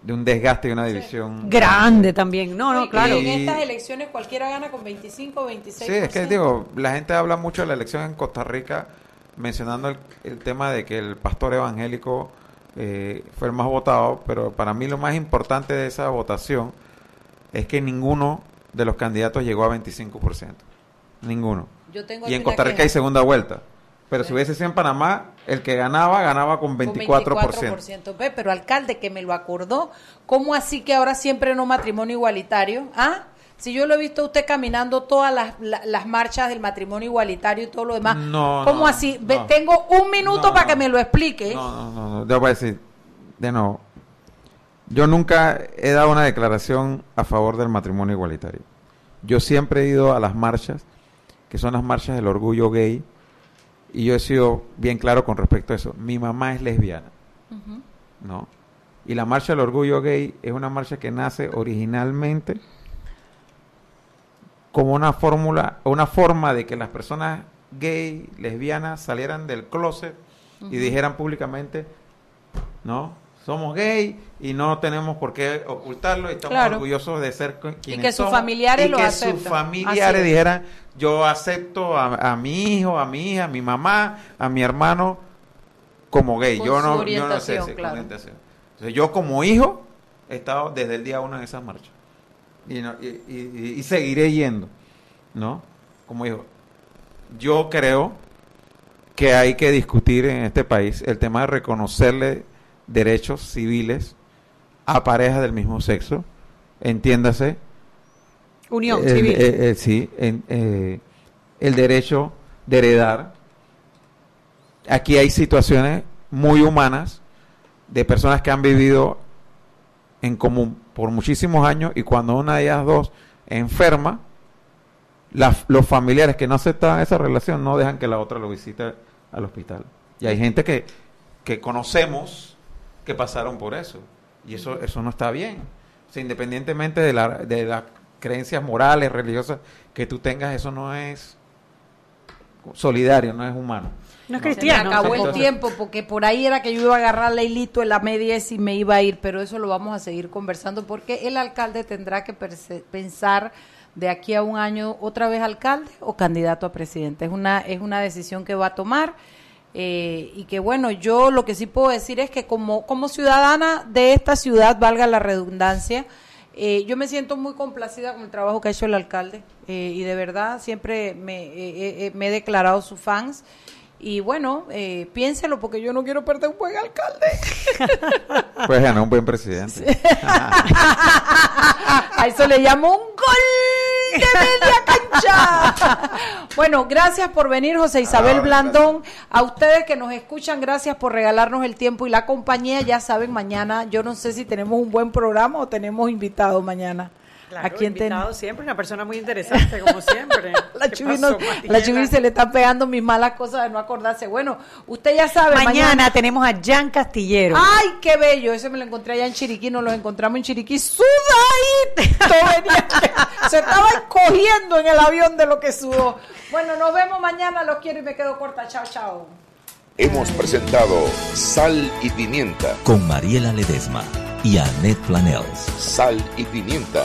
de un desgaste y una división Grande también. No, no, Y claro. En estas elecciones cualquiera gana con 25 o 26. Sí, es que digo, la gente habla mucho de la elección en Costa Rica, mencionando el, el tema de que el pastor evangélico eh, fue el más votado, pero para mí lo más importante de esa votación es que ninguno de los candidatos llegó a 25%. Ninguno. Yo tengo Y en Costa Rica hay segunda vuelta. Pero si hubiese sido en Panamá, el que ganaba, ganaba con Con 24%. 24%. Ve, pero alcalde que me lo acordó, ¿cómo así que ahora siempre no matrimonio igualitario? ¿Ah? Si yo lo he visto a usted caminando todas las, la- las marchas del matrimonio igualitario y todo lo demás, No, ¿cómo no, así? No. tengo un minuto No, para que me lo explique. No, no, no, no, yo voy a decir, de nuevo, yo nunca he dado una declaración a favor del matrimonio igualitario. Yo siempre he ido a las marchas, que son las marchas del orgullo gay, y yo he sido bien claro con respecto a eso. Mi mamá es lesbiana. ¿no? Y la marcha del orgullo gay es una marcha que nace originalmente como una fórmula, una forma de que las personas gay, lesbianas salieran del closet y dijeran públicamente, ¿no? Somos gay y no tenemos por qué ocultarlo y estamos Claro. orgullosos de ser quienes que sus somos, familiares y lo que aceptan. sus familiares es. dijeran, yo acepto a, a mi hijo, a mi hija, a mi mamá, a mi hermano como gay. Con yo no, yo no sé si claro. orientación. Entonces, yo como hijo he estado desde el día uno en esas marchas y, no- y, y- y seguiré yendo, ¿no? Como hijo. Yo creo que hay que discutir en este país, el tema de reconocerle derechos civiles a parejas del mismo sexo, entiéndase. Unión el- civil. eh, eh, sí, eh, el derecho de heredar. Aquí hay situaciones muy humanas de personas que han vivido en común por muchísimos años y cuando una de ellas dos enferma, las- los familiares que no aceptan esa relación no dejan que la otra lo visite al hospital. Y hay gente que, que conocemos que pasaron por eso. Y eso, eso no está bien. O sea, independientemente de, la, de las creencias morales, religiosas que tú tengas, eso no es solidario, no es humano. No es Se me acabó el tiempo porque por ahí era que yo iba a agarrar a hilito en la media y me iba a ir, pero eso lo vamos a seguir conversando porque el alcalde tendrá que pensar de aquí a un año otra vez alcalde o candidato a presidente. Es una, es una decisión que va a tomar. Eh, y que bueno, yo lo que sí puedo decir es que como, como ciudadana de esta ciudad, valga la redundancia, eh, yo me siento muy complacida con el trabajo que ha hecho el alcalde eh, y de verdad siempre me, eh, eh, me he declarado su fans. Y bueno, eh, piénselo porque yo no quiero perder un buen alcalde. Pues ganar un buen presidente. A eso le llamo un gol de media cancha. Bueno, gracias por venir, José Isabel Ah, Blandón. A ustedes que nos escuchan, gracias por regalarnos el tiempo y la compañía. Ya saben, mañana, yo no sé si tenemos un buen programa o tenemos invitados mañana. Claro, ¿A quién ten- invitado siempre, una persona muy interesante, como siempre. La ¿Qué Chubi, pasó, no- Mariela? la Chubi se le están pegando mis malas cosas de no acordarse. Bueno, usted ya sabe. Mañana, tenemos a Jan Castillero. ¡Ay, qué bello! Ese me lo encontré allá en Chiriquí, nos los encontramos en Chiriquí. ¡Sudadito! Se estaba cogiendo en el avión de lo que sudó. Bueno, nos vemos mañana, los quiero y me quedo corta. Chao, chao. Hemos presentado Sal y Pimienta. Con Mariela Ledesma y Annette Planels. Sal y Pimienta.